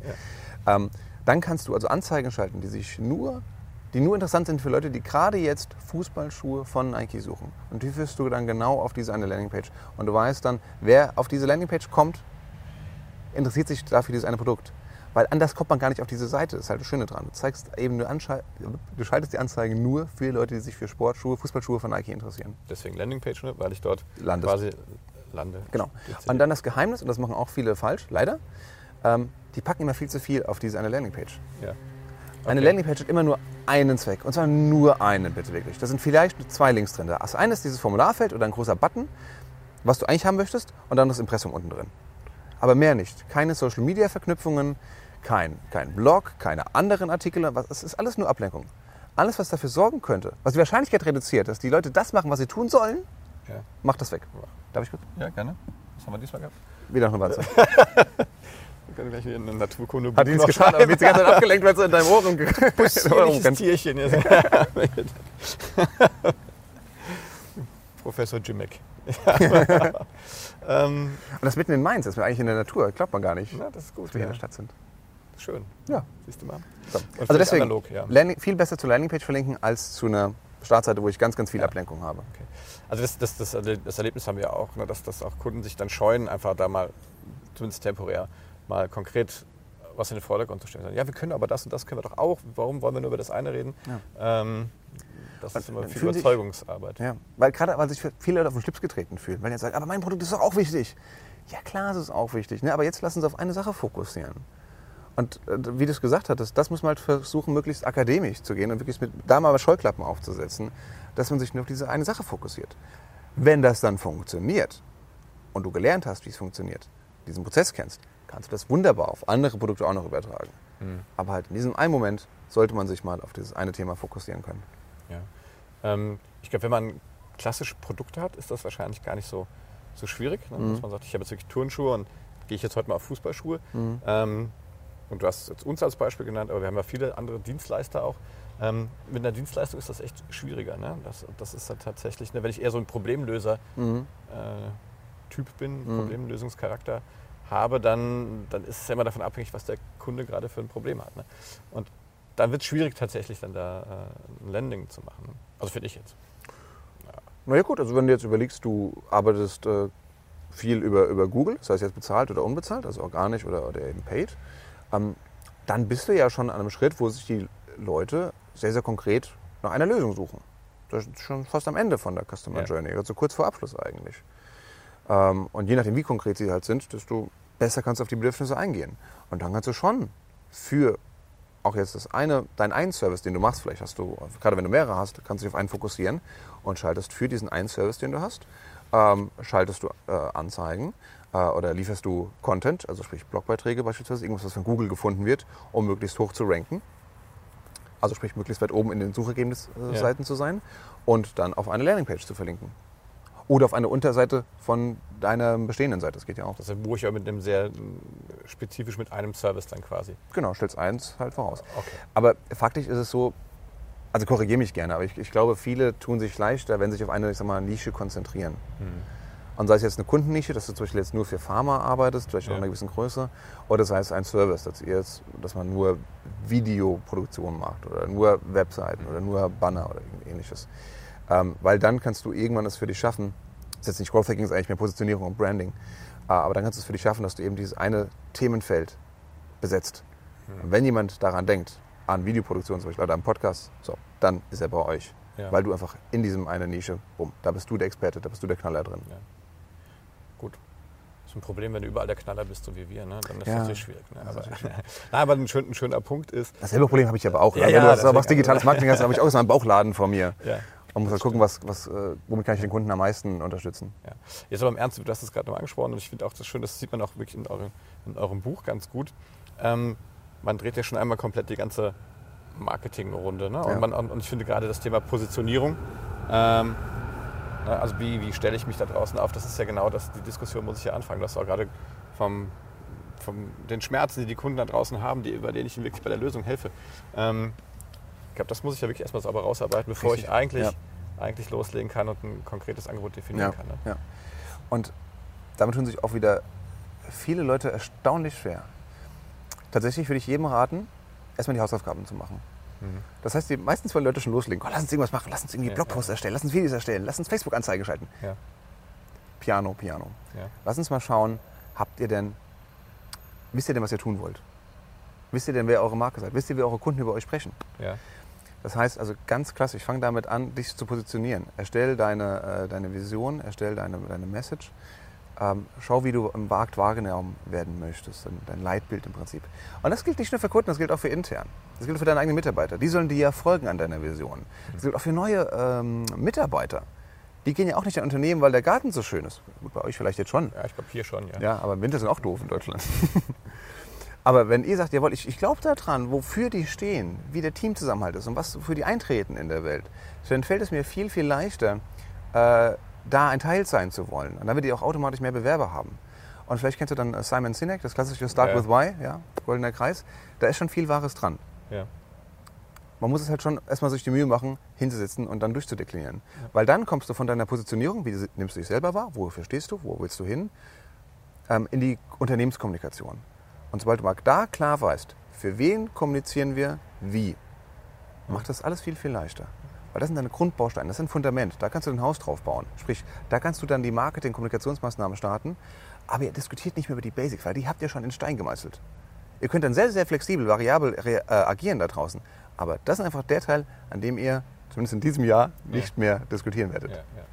S3: Ähm, dann kannst du also Anzeigen schalten, die sich nur, die nur interessant sind für Leute, die gerade jetzt Fußballschuhe von Nike suchen. Und die führst du dann genau auf diese eine Landingpage. Und du weißt dann, wer auf diese Landingpage kommt, interessiert sich dafür dieses eine Produkt. Weil anders kommt man gar nicht auf diese Seite. Das ist halt das Schöne dran. Du zeigst eben nur du schaltest die Anzeigen nur für Leute, die sich für Sportschuhe, Fußballschuhe von Nike interessieren.
S2: Deswegen Landingpage, ne? weil ich dort
S3: Landest.
S2: quasi lande.
S3: Genau. Und dann das Geheimnis, und das machen auch viele falsch, leider, ähm, die packen immer viel zu viel auf diese eine Landingpage.
S2: Ja.
S3: Eine
S2: Okay.
S3: Landingpage hat immer nur einen Zweck. Und zwar nur einen, bitte wirklich. Da sind vielleicht zwei Links drin. Das eine ist dieses Formularfeld oder ein großer Button, was du eigentlich haben möchtest, und dann das Impressum unten drin. Aber mehr nicht. Keine Social-Media-Verknüpfungen, kein, kein Blog, keine anderen Artikel. Es ist alles nur Ablenkung. Alles, was dafür sorgen könnte, was die Wahrscheinlichkeit reduziert, dass die Leute das machen, was sie tun sollen,
S2: Ja.
S3: macht das weg. Darf ich kurz?
S2: ja, gerne. Was haben wir diesmal gehabt?
S3: Wieder noch eine Wanze. <laughs>
S2: Wir können gleich hier eine Naturkunde
S3: Hat Ihnen geschadet, aber wird die ganze Zeit abgelenkt, weil es in deinem Ohr <laughs>
S2: Possierliches Tierchen. Hier. <laughs> <laughs> Professor Jimek. ähm,
S3: Und das mitten in Mainz, das ist eigentlich in der Natur, glaubt man gar nicht,
S2: na, das ist gut.
S3: dass wir hier
S2: Ja.
S3: in der Stadt sind.
S2: Schön.
S3: Ja.
S2: Siehst du mal.
S3: So. Also deswegen
S2: analog, ja.
S3: Landing, viel besser zur Landingpage verlinken als zu einer Startseite, wo ich ganz, ganz viel
S2: Ja.
S3: Ablenkung habe.
S2: Okay. Also das, das, das, das Erlebnis haben wir auch, ne, dass, dass auch Kunden sich dann scheuen, einfach da mal, zumindest temporär, mal konkret was in den Vordergrund zu stellen. Ja, wir können aber das und das können wir doch auch. Warum wollen wir nur über das eine reden? Ähm, das ist immer viel
S3: fühlen sich-
S2: Überzeugungsarbeit.
S3: Ja. Weil gerade, weil sich viele Leute auf den Schlips getreten fühlen. Weil jetzt sagen, aber mein Produkt ist doch auch wichtig. Ja klar, es ist auch wichtig. Ne? Aber jetzt lassen Sie auf eine Sache fokussieren. Und äh, wie du es gesagt hattest, das muss man halt versuchen, möglichst akademisch zu gehen und wirklich mit, da mal Scheuklappen aufzusetzen, dass man sich nur auf diese eine Sache fokussiert. Wenn das dann funktioniert und du gelernt hast, wie es funktioniert, diesen Prozess kennst, kannst du das wunderbar auf andere Produkte auch noch übertragen.
S2: Mhm.
S3: Aber halt in diesem einen Moment sollte man sich mal auf dieses eine Thema fokussieren können.
S2: Ja. Ähm, ich glaube, wenn man klassische Produkte hat, ist das wahrscheinlich gar nicht so, so schwierig. Ne?
S3: Mhm.
S2: Dass man sagt, ich habe jetzt wirklich Turnschuhe und gehe ich jetzt heute mal auf Fußballschuhe.
S3: Mhm.
S2: Ähm, und du hast jetzt uns als Beispiel genannt, aber wir haben ja viele andere Dienstleister auch. Ähm, mit einer Dienstleistung ist das echt schwieriger. Ne? Das, das ist halt tatsächlich, ne, wenn ich eher so ein Problemlöser
S3: Mhm.
S2: äh, bin,
S3: Mhm.
S2: Problemlösungscharakter habe, dann, dann ist es ja immer davon abhängig, was der Kunde gerade für ein Problem hat. Ne? Und dann wird es schwierig tatsächlich dann da äh, ein Landing zu machen. Ne? Also finde ich jetzt.
S3: Na ja gut, also wenn du jetzt überlegst, du arbeitest äh, viel über, über Google, das heißt jetzt bezahlt oder unbezahlt, also organisch oder, oder eben paid, ähm, dann bist du ja schon an einem Schritt, wo sich die Leute sehr, sehr konkret nach einer Lösung suchen. Das ist schon fast am Ende von der Customer
S2: Ja.
S3: Journey, also kurz vor Abschluss eigentlich. Ähm, und je nachdem, wie konkret sie halt sind, desto besser kannst du auf die Bedürfnisse eingehen. Und dann kannst du schon für auch jetzt das eine, dein einen Service, den du machst, vielleicht hast du, gerade wenn du mehrere hast, kannst du dich auf einen fokussieren und schaltest für diesen einen Service, den du hast, ähm, schaltest du äh, Anzeigen äh, oder lieferst du Content, also sprich Blogbeiträge beispielsweise, irgendwas, was von Google gefunden wird, um möglichst hoch zu ranken. Also sprich möglichst weit oben in den Suchergebnisseiten
S2: Ja.
S3: Seiten zu sein und dann auf eine Landingpage zu verlinken. Oder auf eine Unterseite von deiner bestehenden Seite, das geht ja auch.
S2: Das buche ich ja mit einem sehr spezifisch mit einem Service dann quasi.
S3: Genau, stellst eins halt voraus.
S2: Okay.
S3: Aber faktisch ist es so, also korrigiere mich gerne, aber ich, ich glaube, viele tun sich leichter, wenn sie sich auf eine ich sag mal, Nische konzentrieren. Und sei es jetzt eine Kundennische, dass du zum Beispiel jetzt nur für Pharma arbeitest, vielleicht auch
S2: Ja.
S3: in einer gewissen Größe, oder sei es ein Service, dass, ihr jetzt, dass man nur Videoproduktion macht oder nur Webseiten oder nur Banner oder ähnliches. Ähm, weil dann kannst du irgendwann es für dich schaffen, das ist jetzt nicht Growth Hacking, ist eigentlich mehr Positionierung und Branding, äh, aber dann kannst du es für dich schaffen, dass du eben dieses eine Themenfeld besetzt. Und wenn jemand daran denkt, an Videoproduktion zum Beispiel oder an Podcast, so, dann ist er bei euch.
S2: Ja.
S3: Weil du einfach in diesem eine Nische, bumm, da bist du der Experte, da bist du der Knaller drin.
S2: Ja. Gut. Das ist ein Problem, wenn du überall der Knaller bist, so wie wir. Ne? Dann ist
S3: Ja.
S2: das natürlich schwierig. Ne? Aber, <laughs> Nein, aber ein, schön, ein schöner Punkt ist,
S3: Dasselbe Problem habe ich aber auch.
S2: Ja,
S3: Wenn
S2: ja,
S3: du was digitales Marketing hast, habe ich auch so einen Bauchladen vor mir. Man muss halt gucken, was, was, äh, womit kann ich den Kunden am meisten unterstützen.
S2: Ja. Jetzt aber im Ernst, du hast es gerade noch angesprochen und ich finde auch das schön, das sieht man auch wirklich in eurem, in eurem Buch ganz gut. Ähm, man dreht ja schon einmal komplett die ganze Marketingrunde. Ne? Und,
S3: Ja.
S2: man, und ich finde gerade das Thema Positionierung, ähm, ne, also wie, wie stelle ich mich da draußen auf, das ist ja genau das, die Diskussion muss ich ja anfangen. Du hast auch gerade vom, vom den Schmerzen, die die Kunden da draußen haben, die, über denen ich ihnen wirklich bei der Lösung helfe. Ähm, ich glaube, das muss ich ja wirklich erstmal sauber rausarbeiten, bevor
S3: Richtig,
S2: ich eigentlich,
S3: ja.
S2: Eigentlich loslegen kann und ein konkretes Angebot definieren
S3: Ja,
S2: kann. Ne?
S3: ja. Und damit tun sich auch wieder viele Leute erstaunlich schwer. Tatsächlich würde ich jedem raten, erstmal die Hausaufgaben zu machen.
S2: Mhm.
S3: Das heißt, die meisten zwei Leute schon loslegen. Oh, lass uns irgendwas machen, lass uns irgendwie
S2: Ja,
S3: Blogposts erstellen, lass uns Videos erstellen, lass uns Facebook-Anzeigen schalten.
S2: Ja.
S3: Piano, Piano.
S2: Ja.
S3: Lass uns mal schauen, habt ihr denn, wisst ihr denn, was ihr tun wollt? Wisst ihr denn, wer eure Marke seid? Wisst ihr, wie eure Kunden über euch sprechen? Das heißt also ganz klassisch, fang damit an, dich zu positionieren. Erstell deine, äh, deine Vision, erstell deine, deine Message. Ähm, schau, wie du im Markt wahrgenommen werden möchtest, dein, Leitbild im Prinzip. Und das gilt nicht nur für Kunden, das gilt auch für intern. Das gilt für deine eigenen Mitarbeiter. Die sollen dir ja folgen an deiner Vision. Das gilt auch für neue ähm, Mitarbeiter. Die gehen ja auch nicht in ein Unternehmen, weil der Garten so schön ist. Gut, bei euch vielleicht jetzt schon.
S2: Ja, ich glaube hier schon, ja.
S3: Ja, aber im Winter sind auch doof in Deutschland. <laughs> aber wenn ihr sagt, jawohl, ich, ich glaube daran, wofür die stehen, wie der Teamzusammenhalt ist und was für die eintreten in der Welt, dann fällt es mir viel, viel leichter, äh, da ein Teil sein zu wollen. Und dann werdet ihr auch automatisch mehr Bewerber haben. Und vielleicht kennst du dann äh, Simon Sinek, das klassische Start
S2: Ja.
S3: with Why, ja, goldener Kreis. Da ist schon viel Wahres dran.
S2: ja.
S3: Man muss es halt schon erstmal sich die Mühe machen, hinzusitzen und dann durchzudeklinieren. Weil dann kommst du von deiner Positionierung, wie nimmst du dich selber wahr, wofür stehst du, wo willst du hin, ähm, in die Unternehmenskommunikation. Und sobald du mal da klar weißt, für wen kommunizieren wir, wie, macht das alles viel, viel leichter. Weil das sind deine Grundbausteine, das ist ein Fundament. Da kannst du ein Haus drauf bauen. Sprich, da kannst du dann die Marketing-Kommunikationsmaßnahmen starten. Aber ihr diskutiert nicht mehr über die Basics, weil die habt ihr schon in Stein gemeißelt. Ihr könnt dann sehr, sehr flexibel, variabel äh, agieren da draußen. Aber das ist einfach der Teil, an dem ihr, zumindest in diesem Jahr, nicht mehr diskutieren werdet.
S2: Ja, ja.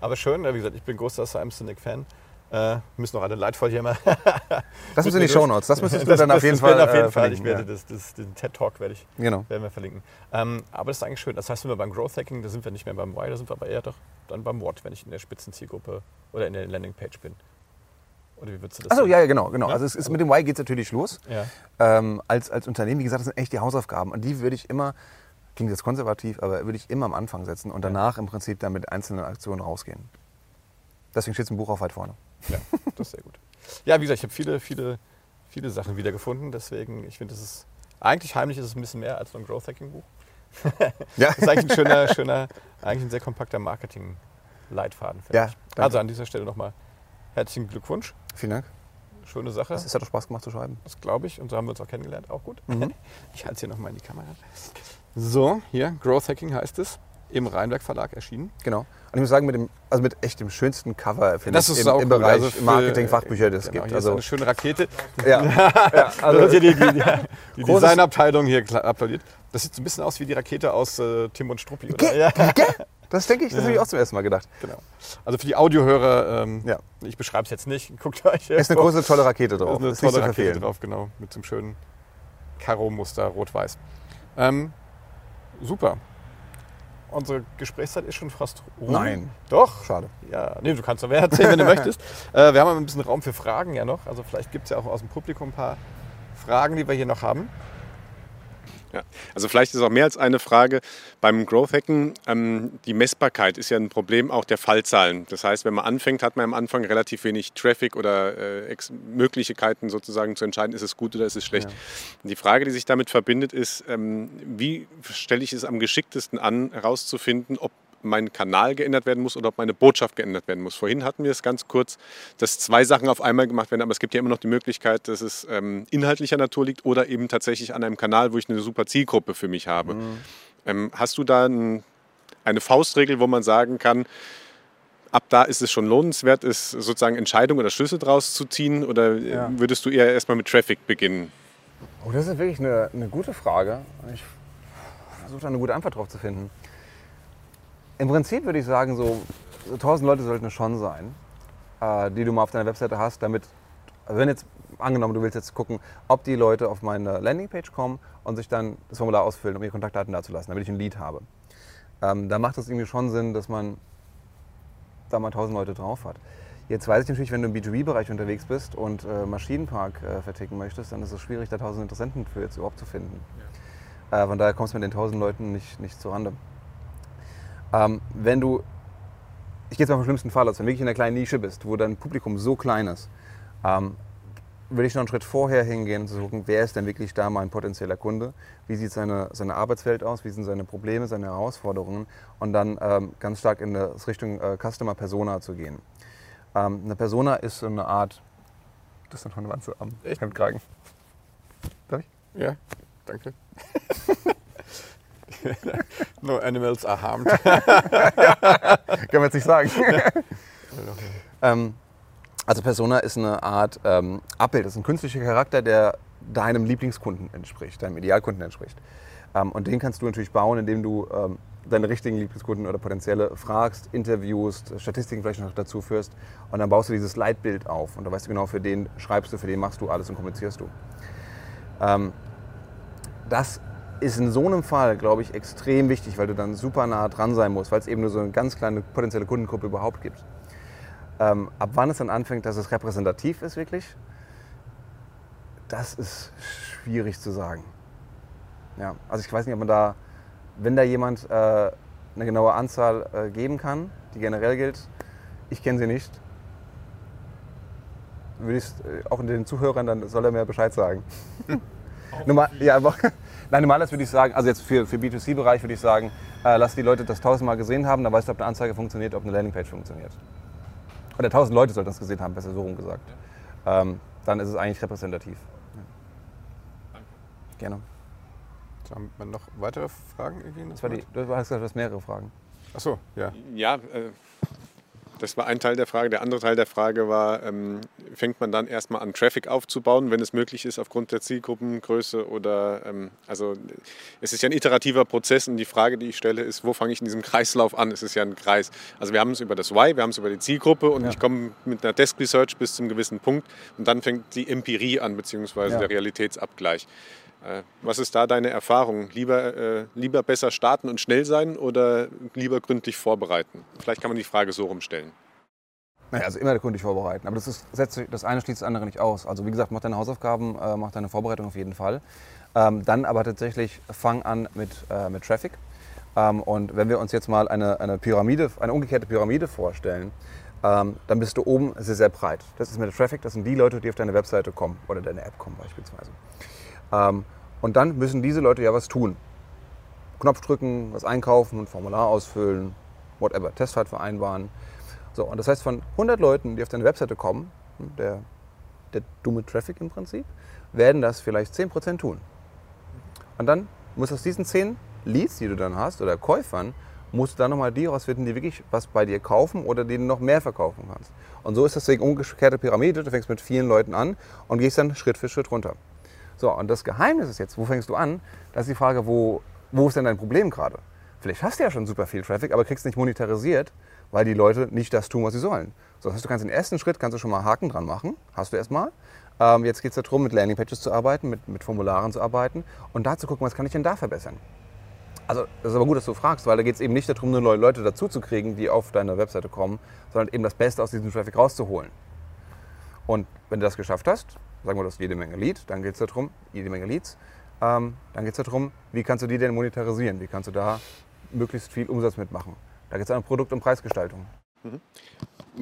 S2: Aber schön, wie gesagt, ich bin großer Simon Sinek-Fan. Äh, müssen noch alle Leitfolie mal. <laughs>
S3: Das müssen in die Shownotes. Das müsstest du
S2: Das-
S3: dann
S2: das-
S3: auf jeden Fall
S2: Auf jeden Fall. Ich werde das, das, den TED-Talk werde ich,
S3: ja. Genau.
S2: werden wir verlinken. Ähm, aber das ist eigentlich schön. Das heißt, wenn wir beim Growth Hacking, da sind wir nicht mehr beim Why, da sind wir aber eher doch dann beim What, wenn ich in der Spitzenzielgruppe oder in der Landingpage bin. Oder wie würdest du das
S3: Achso, ja, ja, genau. genau.
S2: Ja?
S3: Also es ist, mit dem Why geht es natürlich los.
S2: Ja.
S3: Ähm, als, als Unternehmen, wie gesagt, das sind echt die Hausaufgaben. Und die würde ich immer, klingt jetzt konservativ, aber würde ich immer am Anfang setzen und danach im Prinzip dann mit einzelnen Aktionen rausgehen. Deswegen steht es im Buch auch weit vorne.
S2: Ja, das ist sehr gut. Ja, wie gesagt, ich habe viele, viele, viele Sachen wiedergefunden. Deswegen, ich finde, das ist eigentlich heimlich ist es ein bisschen mehr als so ein Growth Hacking Buch. <laughs>
S3: Ja,
S2: Das ist eigentlich ein schöner, schöner, eigentlich ein sehr kompakter Marketing-Leitfaden.
S3: Ja, danke.
S2: Also an dieser Stelle nochmal herzlichen Glückwunsch.
S3: vielen Dank.
S2: Schöne Sache.
S3: Es hat doch Spaß gemacht zu schreiben.
S2: Das glaube ich. Und so haben wir uns auch kennengelernt. Auch gut.
S3: Mhm. <laughs>
S2: Ich halte es hier nochmal in die Kamera. So, hier, Growth Hacking heißt es. Im Rheinberg Verlag erschienen.
S3: Genau. Und ich muss sagen, mit dem, also mit echt dem schönsten Cover finde
S2: Das
S3: ich
S2: ist
S3: im, im Bereich
S2: Also für-
S3: Marketing-Fachbücher, das
S2: genau,
S3: gibt. Also,
S2: eine schöne Rakete.
S3: ja, <laughs> ja,
S2: Also
S3: also,
S2: die, die, die, Designabteilung hier applaudiert. Das sieht so ein bisschen aus wie die Rakete aus äh, Tim und Struppi. Oder?
S3: Ge-
S2: Ja,
S3: das denke ich, das habe ich auch zum ersten Mal gedacht.
S2: genau. Also für die Audiohörer, ähm,
S3: Ja.
S2: ich beschreibe es jetzt nicht, <laughs> guckt euch.
S3: Ist eine große, tolle Rakete drauf.
S2: ist eine
S3: Ist
S2: tolle Rakete
S3: verfehlen.
S2: drauf, genau. Mit so einem schönen Karo-Muster, rot-weiß. Ähm, super. Unsere Gesprächszeit ist schon fast rum.
S3: Nein.
S2: Doch.
S3: Schade.
S2: Ja, nee, du kannst mehr erzählen, wenn du <laughs> möchtest. Äh, wir haben aber ein bisschen Raum für Fragen ja noch. Also vielleicht gibt es ja auch aus dem Publikum ein paar Fragen, die wir hier noch haben.
S4: Ja. Also vielleicht ist auch mehr als eine Frage beim Growth Hacken. Ähm, die Messbarkeit ist ja ein Problem auch der Fallzahlen. Das heißt, wenn man anfängt, hat man am Anfang relativ wenig Traffic oder äh, Möglichkeiten sozusagen zu entscheiden, ist es gut oder ist es schlecht. Und Die Frage, die sich damit verbindet, ist, ähm, wie stelle ich es am geschicktesten an, herauszufinden, ob mein Kanal geändert werden muss oder ob meine Botschaft geändert werden muss. Vorhin hatten wir es ganz kurz, dass zwei Sachen auf einmal gemacht werden, aber es gibt ja immer noch die Möglichkeit, dass es ähm, inhaltlicher Natur liegt oder eben tatsächlich an einem Kanal, wo ich eine super Zielgruppe für mich habe. Ähm, hast du da ein, eine Faustregel, wo man sagen kann, ab da ist es schon lohnenswert, ist sozusagen Entscheidungen oder Schlüsse draus zu ziehen oder äh,
S3: Ja.
S4: würdest du eher erstmal mit Traffic beginnen?
S3: Oh, das ist wirklich eine, eine gute Frage. Ich versuche da eine gute Antwort drauf zu finden. Im Prinzip würde ich sagen, so, so 1000 Leute sollten es schon sein, äh, die du mal auf deiner Webseite hast, damit, also wenn jetzt, angenommen, du willst jetzt gucken, ob die Leute auf meine Landingpage kommen und sich dann das Formular ausfüllen, um ihre Kontaktdaten dazulassen, damit ich ein Lead habe. Ähm, da macht es irgendwie schon Sinn, dass man da mal 1000 Leute drauf hat. Jetzt weiß ich natürlich, wenn du im B2B-Bereich unterwegs bist und äh, Maschinenpark äh, verticken möchtest, dann ist es schwierig, da 1000 Interessenten für jetzt überhaupt zu finden. Äh, von daher kommst du mit den 1000 Leuten nicht, nicht zurande. Ähm, wenn du, ich gehe jetzt mal vom schlimmsten Fall aus, wenn du wirklich in einer kleinen Nische bist, wo dein Publikum so klein ist, ähm, würde ich noch einen Schritt vorher hingehen, zu gucken, wer ist denn wirklich da mein potenzieller Kunde, wie sieht seine, seine Arbeitswelt aus, wie sind seine Probleme, seine Herausforderungen und dann ähm, ganz stark in das Richtung äh, Customer Persona zu gehen. Ähm, eine Persona ist so eine Art, das ist eine Wanze am
S2: Echt?
S3: Hemdkragen. Darf ich?
S2: Ja, danke. <laughs> <laughs> no animals are harmed. <laughs>
S3: Kann man jetzt nicht sagen. <laughs> ähm, also Persona ist eine Art ähm, Abbild, das ist ein künstlicher Charakter, der deinem Lieblingskunden entspricht, deinem Idealkunden entspricht. Ähm, und den kannst du natürlich bauen, indem du ähm, deine richtigen Lieblingskunden oder potenzielle fragst, interviewst, Statistiken vielleicht noch dazu führst und dann baust du dieses Leitbild auf und da weißt du genau, für den schreibst du, für den machst du alles und kommunizierst du. Ähm, das ist in so einem Fall, glaube ich, extrem wichtig, weil du dann super nah dran sein musst, weil es eben nur so eine ganz kleine potenzielle Kundengruppe überhaupt gibt. Ähm, ab wann es dann anfängt, dass es repräsentativ ist wirklich, das ist schwierig zu sagen. Ja, also ich weiß nicht, ob man da, wenn da jemand äh, eine genaue Anzahl äh, geben kann, die generell gilt, ich kenne sie nicht, würde ich äh, auch den Zuhörern, dann soll er mir Bescheid sagen. <laughs> Normal, ja, aber, nein, normalerweise würde ich sagen, also jetzt für, für B2C-Bereich würde ich sagen, äh, lass die Leute das tausendmal gesehen haben, dann weißt du, ob eine Anzeige funktioniert, ob eine Landingpage funktioniert. Oder tausend Leute sollten das gesehen haben, besser so rum gesagt. Ähm, dann ist es eigentlich repräsentativ. Ja. Gerne.
S2: Haben wir noch weitere Fragen? Irgendwie
S3: Das war die, du hast gesagt, du hast mehrere Fragen.
S2: Achso, ja.
S4: Ja, äh, das war ein Teil der Frage. Der andere Teil der Frage war, ähm, fängt man dann erstmal an, Traffic aufzubauen, wenn es möglich ist, aufgrund der Zielgruppengröße oder, ähm, also es ist ja ein iterativer Prozess und die Frage, die ich stelle, ist, wo fange ich in diesem Kreislauf an? Es ist ja ein Kreis. Also wir haben es über das Why, wir haben es über die Zielgruppe und
S3: Ja.
S4: ich komme mit einer Desk Research bis zum gewissen Punkt und dann fängt die Empirie an, beziehungsweise
S3: Ja.
S4: der Realitätsabgleich. Äh, Was ist da deine Erfahrung? Lieber, äh, lieber besser starten und schnell sein oder lieber gründlich vorbereiten? Vielleicht kann man die Frage so rumstellen.
S3: Naja, also immer dich vorbereiten. Aber das, ist, setzt, das eine schließt das andere nicht aus. Also wie gesagt, mach deine Hausaufgaben, äh, mach deine Vorbereitung auf jeden Fall. Ähm, dann aber tatsächlich fang an mit, äh, mit Traffic. Ähm, und wenn wir uns jetzt mal eine, eine Pyramide, eine umgekehrte Pyramide vorstellen, ähm, dann bist du oben sehr, sehr breit. Das ist mit der Traffic, das sind die Leute, die auf deine Webseite kommen oder deine App kommen beispielsweise. Ähm, und dann müssen diese Leute ja was tun. Knopf drücken, was einkaufen, ein Formular ausfüllen, whatever, Testfahrt vereinbaren. So, und das heißt, von 100 Leuten, die auf deine Webseite kommen, hm, der, der dumme Traffic im Prinzip, werden das vielleicht 10% tun. Und dann muss aus diesen 10 Leads, die du dann hast, oder Käufern, musst du dann nochmal die rausfinden, die wirklich was bei dir kaufen oder denen noch mehr verkaufen kannst. Und so ist das deswegen umgekehrte Pyramide. Du fängst mit vielen Leuten an und gehst dann Schritt für Schritt runter. So, und das Geheimnis ist jetzt, wo fängst du an? Das ist die Frage, wo, wo ist denn dein Problem gerade? Vielleicht hast du ja schon super viel Traffic, aber kriegst nicht monetarisiert, weil die Leute nicht das tun, was sie sollen. So, das heißt, du kannst den ersten Schritt kannst du schon mal Haken dran machen, hast du erstmal. Ähm, jetzt geht es darum, mit Landingpages zu arbeiten, mit, mit Formularen zu arbeiten und da zu gucken, was kann ich denn da verbessern. Also, das ist aber gut, dass du fragst, weil da geht es eben nicht darum, nur neue Leute dazu zu kriegen, die auf deine Webseite kommen, sondern eben das Beste aus diesem Traffic rauszuholen. Und wenn du das geschafft hast, sagen wir, du hast jede Menge Lead, dann geht es darum, jede Menge Leads, ähm, dann geht es darum, wie kannst du die denn monetarisieren? Wie kannst du da möglichst viel Umsatz mitmachen? Da geht es an Produkt- und Preisgestaltung.
S4: Mhm.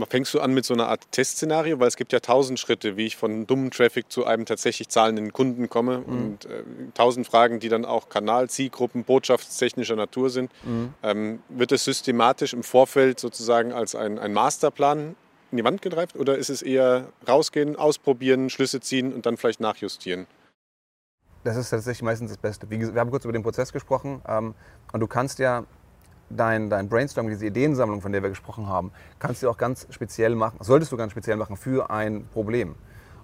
S4: Fängst du an mit so einer Art Testszenario, weil es gibt ja tausend Schritte, wie ich von dummen Traffic zu einem tatsächlich zahlenden Kunden komme mhm. und äh, tausend Fragen, die dann auch Kanal, Zielgruppen, botschaftstechnischer Natur sind. Mhm. Ähm, wird es systematisch im Vorfeld sozusagen als ein, ein Masterplan in die Wand gedreift oder ist es eher rausgehen, ausprobieren, Schlüsse ziehen und dann vielleicht nachjustieren?
S3: Das ist tatsächlich meistens das Beste. wir haben kurz über den Prozess gesprochen ähm, und du kannst ja dein, dein Brainstorming, diese Ideensammlung, von der wir gesprochen haben, kannst du auch ganz speziell machen, solltest du ganz speziell machen für ein Problem.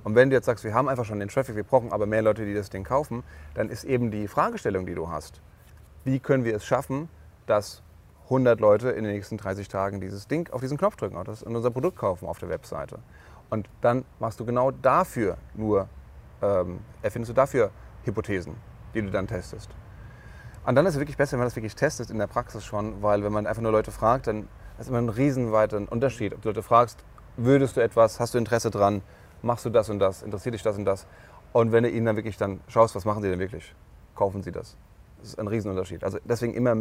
S3: Und wenn du jetzt sagst, wir haben einfach schon den Traffic, wir brauchen aber mehr Leute, die das Ding kaufen, dann ist eben die Fragestellung, die du hast, wie können wir es schaffen, dass 100 Leute in den nächsten 30 Tagen dieses Ding auf diesen Knopf drücken und unser Produkt kaufen auf der Webseite. Und dann machst du genau dafür nur, ähm, erfindest du dafür Hypothesen, die du dann testest. Und dann ist es wirklich besser, wenn man das wirklich testet in der Praxis schon, weil wenn man einfach nur Leute fragt, dann ist immer ein riesenweiter Unterschied. Ob du Leute fragst, würdest du etwas, hast du Interesse dran, machst du das und das, interessiert dich das und das. Und wenn du ihnen dann wirklich dann schaust, was machen sie denn wirklich, kaufen sie das. Das ist ein Riesenunterschied. Also deswegen immer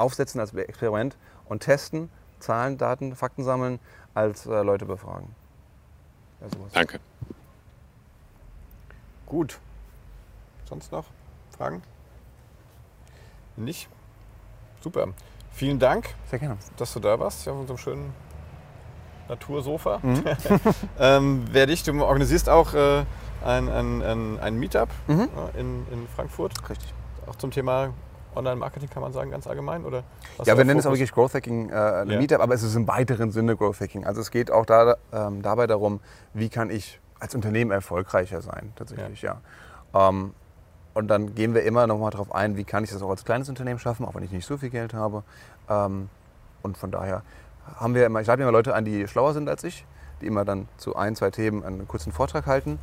S3: aufsetzen als Experiment und testen, Zahlen, Daten, Fakten sammeln, als äh, Leute befragen.
S4: Ja, Danke.
S2: Gut. Sonst noch Fragen? nicht. Super. Vielen Dank,
S3: Sehr gerne.
S2: dass du da warst, auf unserem schönen Natursofa. Mhm. <laughs> ähm, wer dich, du organisierst auch äh, ein, ein, ein, ein Meetup mhm. äh, in, in Frankfurt.
S3: Richtig.
S2: Auch zum Thema Online-Marketing kann man sagen, ganz allgemein? Oder
S3: ja, wir nennen es auch wirklich Growth Hacking äh, ja. Meetup, aber es ist im weiteren Sinne Growth Hacking. Also es geht auch da, ähm, dabei darum, wie kann ich als Unternehmen erfolgreicher sein, tatsächlich, ja. ja. Ähm, und dann gehen wir immer noch mal darauf ein, wie kann ich das auch als kleines Unternehmen schaffen, auch wenn ich nicht so viel Geld habe. Ähm, und von daher haben wir immer, ich lade immer Leute ein, die schlauer sind als ich, die immer dann zu ein, zwei Themen einen kurzen Vortrag halten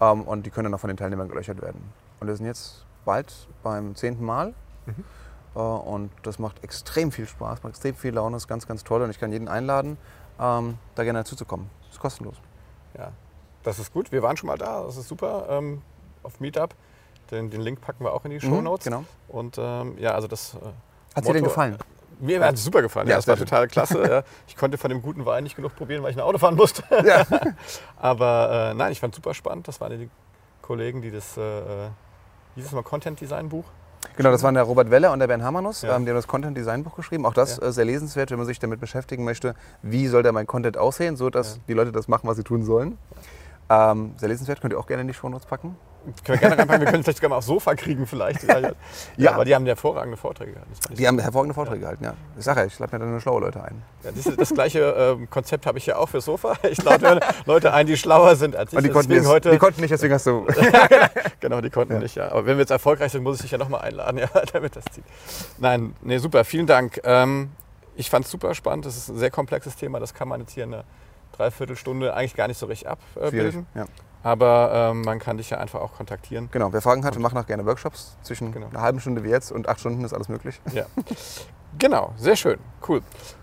S3: ähm, und die können dann auch von den Teilnehmern gelöchert werden. Und wir sind jetzt bald beim zehnten Mal mhm. Äh, und das macht extrem viel Spaß, macht extrem viel Laune, ist ganz, ganz toll und ich kann jeden einladen, ähm, da gerne dazuzukommen. Ist kostenlos.
S2: Ja, das ist gut. Wir waren schon mal da, das ist super ähm, auf Meetup. Den, den, Link packen wir auch in die Show Notes.
S3: Mhm, genau.
S2: Und ähm, ja, also das. Äh,
S3: hat dir denn gefallen?
S2: Mir hat es super gefallen. Ja, das war total klasse. <laughs> ich konnte von dem guten Wein nicht genug probieren, weil ich ein Auto fahren musste. <laughs> Ja. <laughs> Aber äh, nein, ich fand es super spannend. Das waren die Kollegen, die das, äh, dieses Mal Content Design Buch.
S3: Genau, das waren der Robert Weller und der Ben Hammernuss, ja. ähm, die haben das Content Design Buch geschrieben. Auch das ja. äh, sehr lesenswert, wenn man sich damit beschäftigen möchte, wie soll da mein Content aussehen, so dass ja. die Leute das machen, was sie tun sollen. Ähm, sehr lesenswert, könnt ihr auch gerne in die Show Notes packen.
S2: Können wir gerne reinpacken. Wir können vielleicht sogar mal aufs Sofa kriegen vielleicht. <laughs> ja, ja, aber die haben hervorragende Vorträge
S3: gehalten. Die haben hervorragende Vorträge gehalten, ja. Ich sage ja, ich lade mir dann nur schlaue Leute ein.
S2: Ja, das, das gleiche äh, Konzept habe ich ja auch für Sofa. Ich lade <laughs> Leute ein, die schlauer sind als ich.
S3: Und die, konnten, jetzt, heute, die konnten nicht, deswegen hast du... <laughs>
S2: genau, die konnten nicht, ja. Aber wenn wir jetzt erfolgreich sind, muss ich dich ja nochmal einladen, ja, damit das zieht. Nein, nee, super, vielen Dank. Ähm, ich fand es super spannend. Das ist ein sehr komplexes Thema. Das kann man jetzt hier in einer Dreiviertelstunde eigentlich gar nicht so richtig abbilden. Ja. Aber ähm, man kann dich ja einfach auch kontaktieren.
S3: Genau, wer Fragen hat, wir machen auch gerne Workshops. Zwischen genau. einer halben Stunde wie jetzt und acht Stunden ist alles möglich.
S2: Ja. genau, sehr schön. Cool.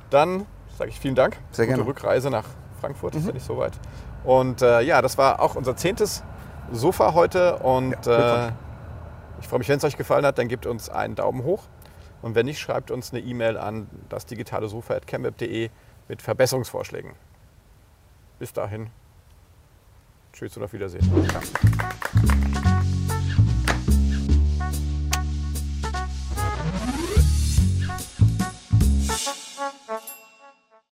S2: Dann sage ich vielen Dank.
S3: Sehr
S2: Gute
S3: gerne.
S2: Rückreise nach Frankfurt, ist ja nicht so weit. Und äh, ja, das war auch unser zehntes Sofa heute. Und
S3: Ja,
S2: äh, ich freue mich, wenn es euch gefallen hat, dann gebt uns einen Daumen hoch. Und wenn nicht, schreibt uns eine E-Mail an das digitale Sofa.chemweb.de mit Verbesserungsvorschlägen. Bis dahin. Tschüss und auf Wiedersehen.
S3: Ja.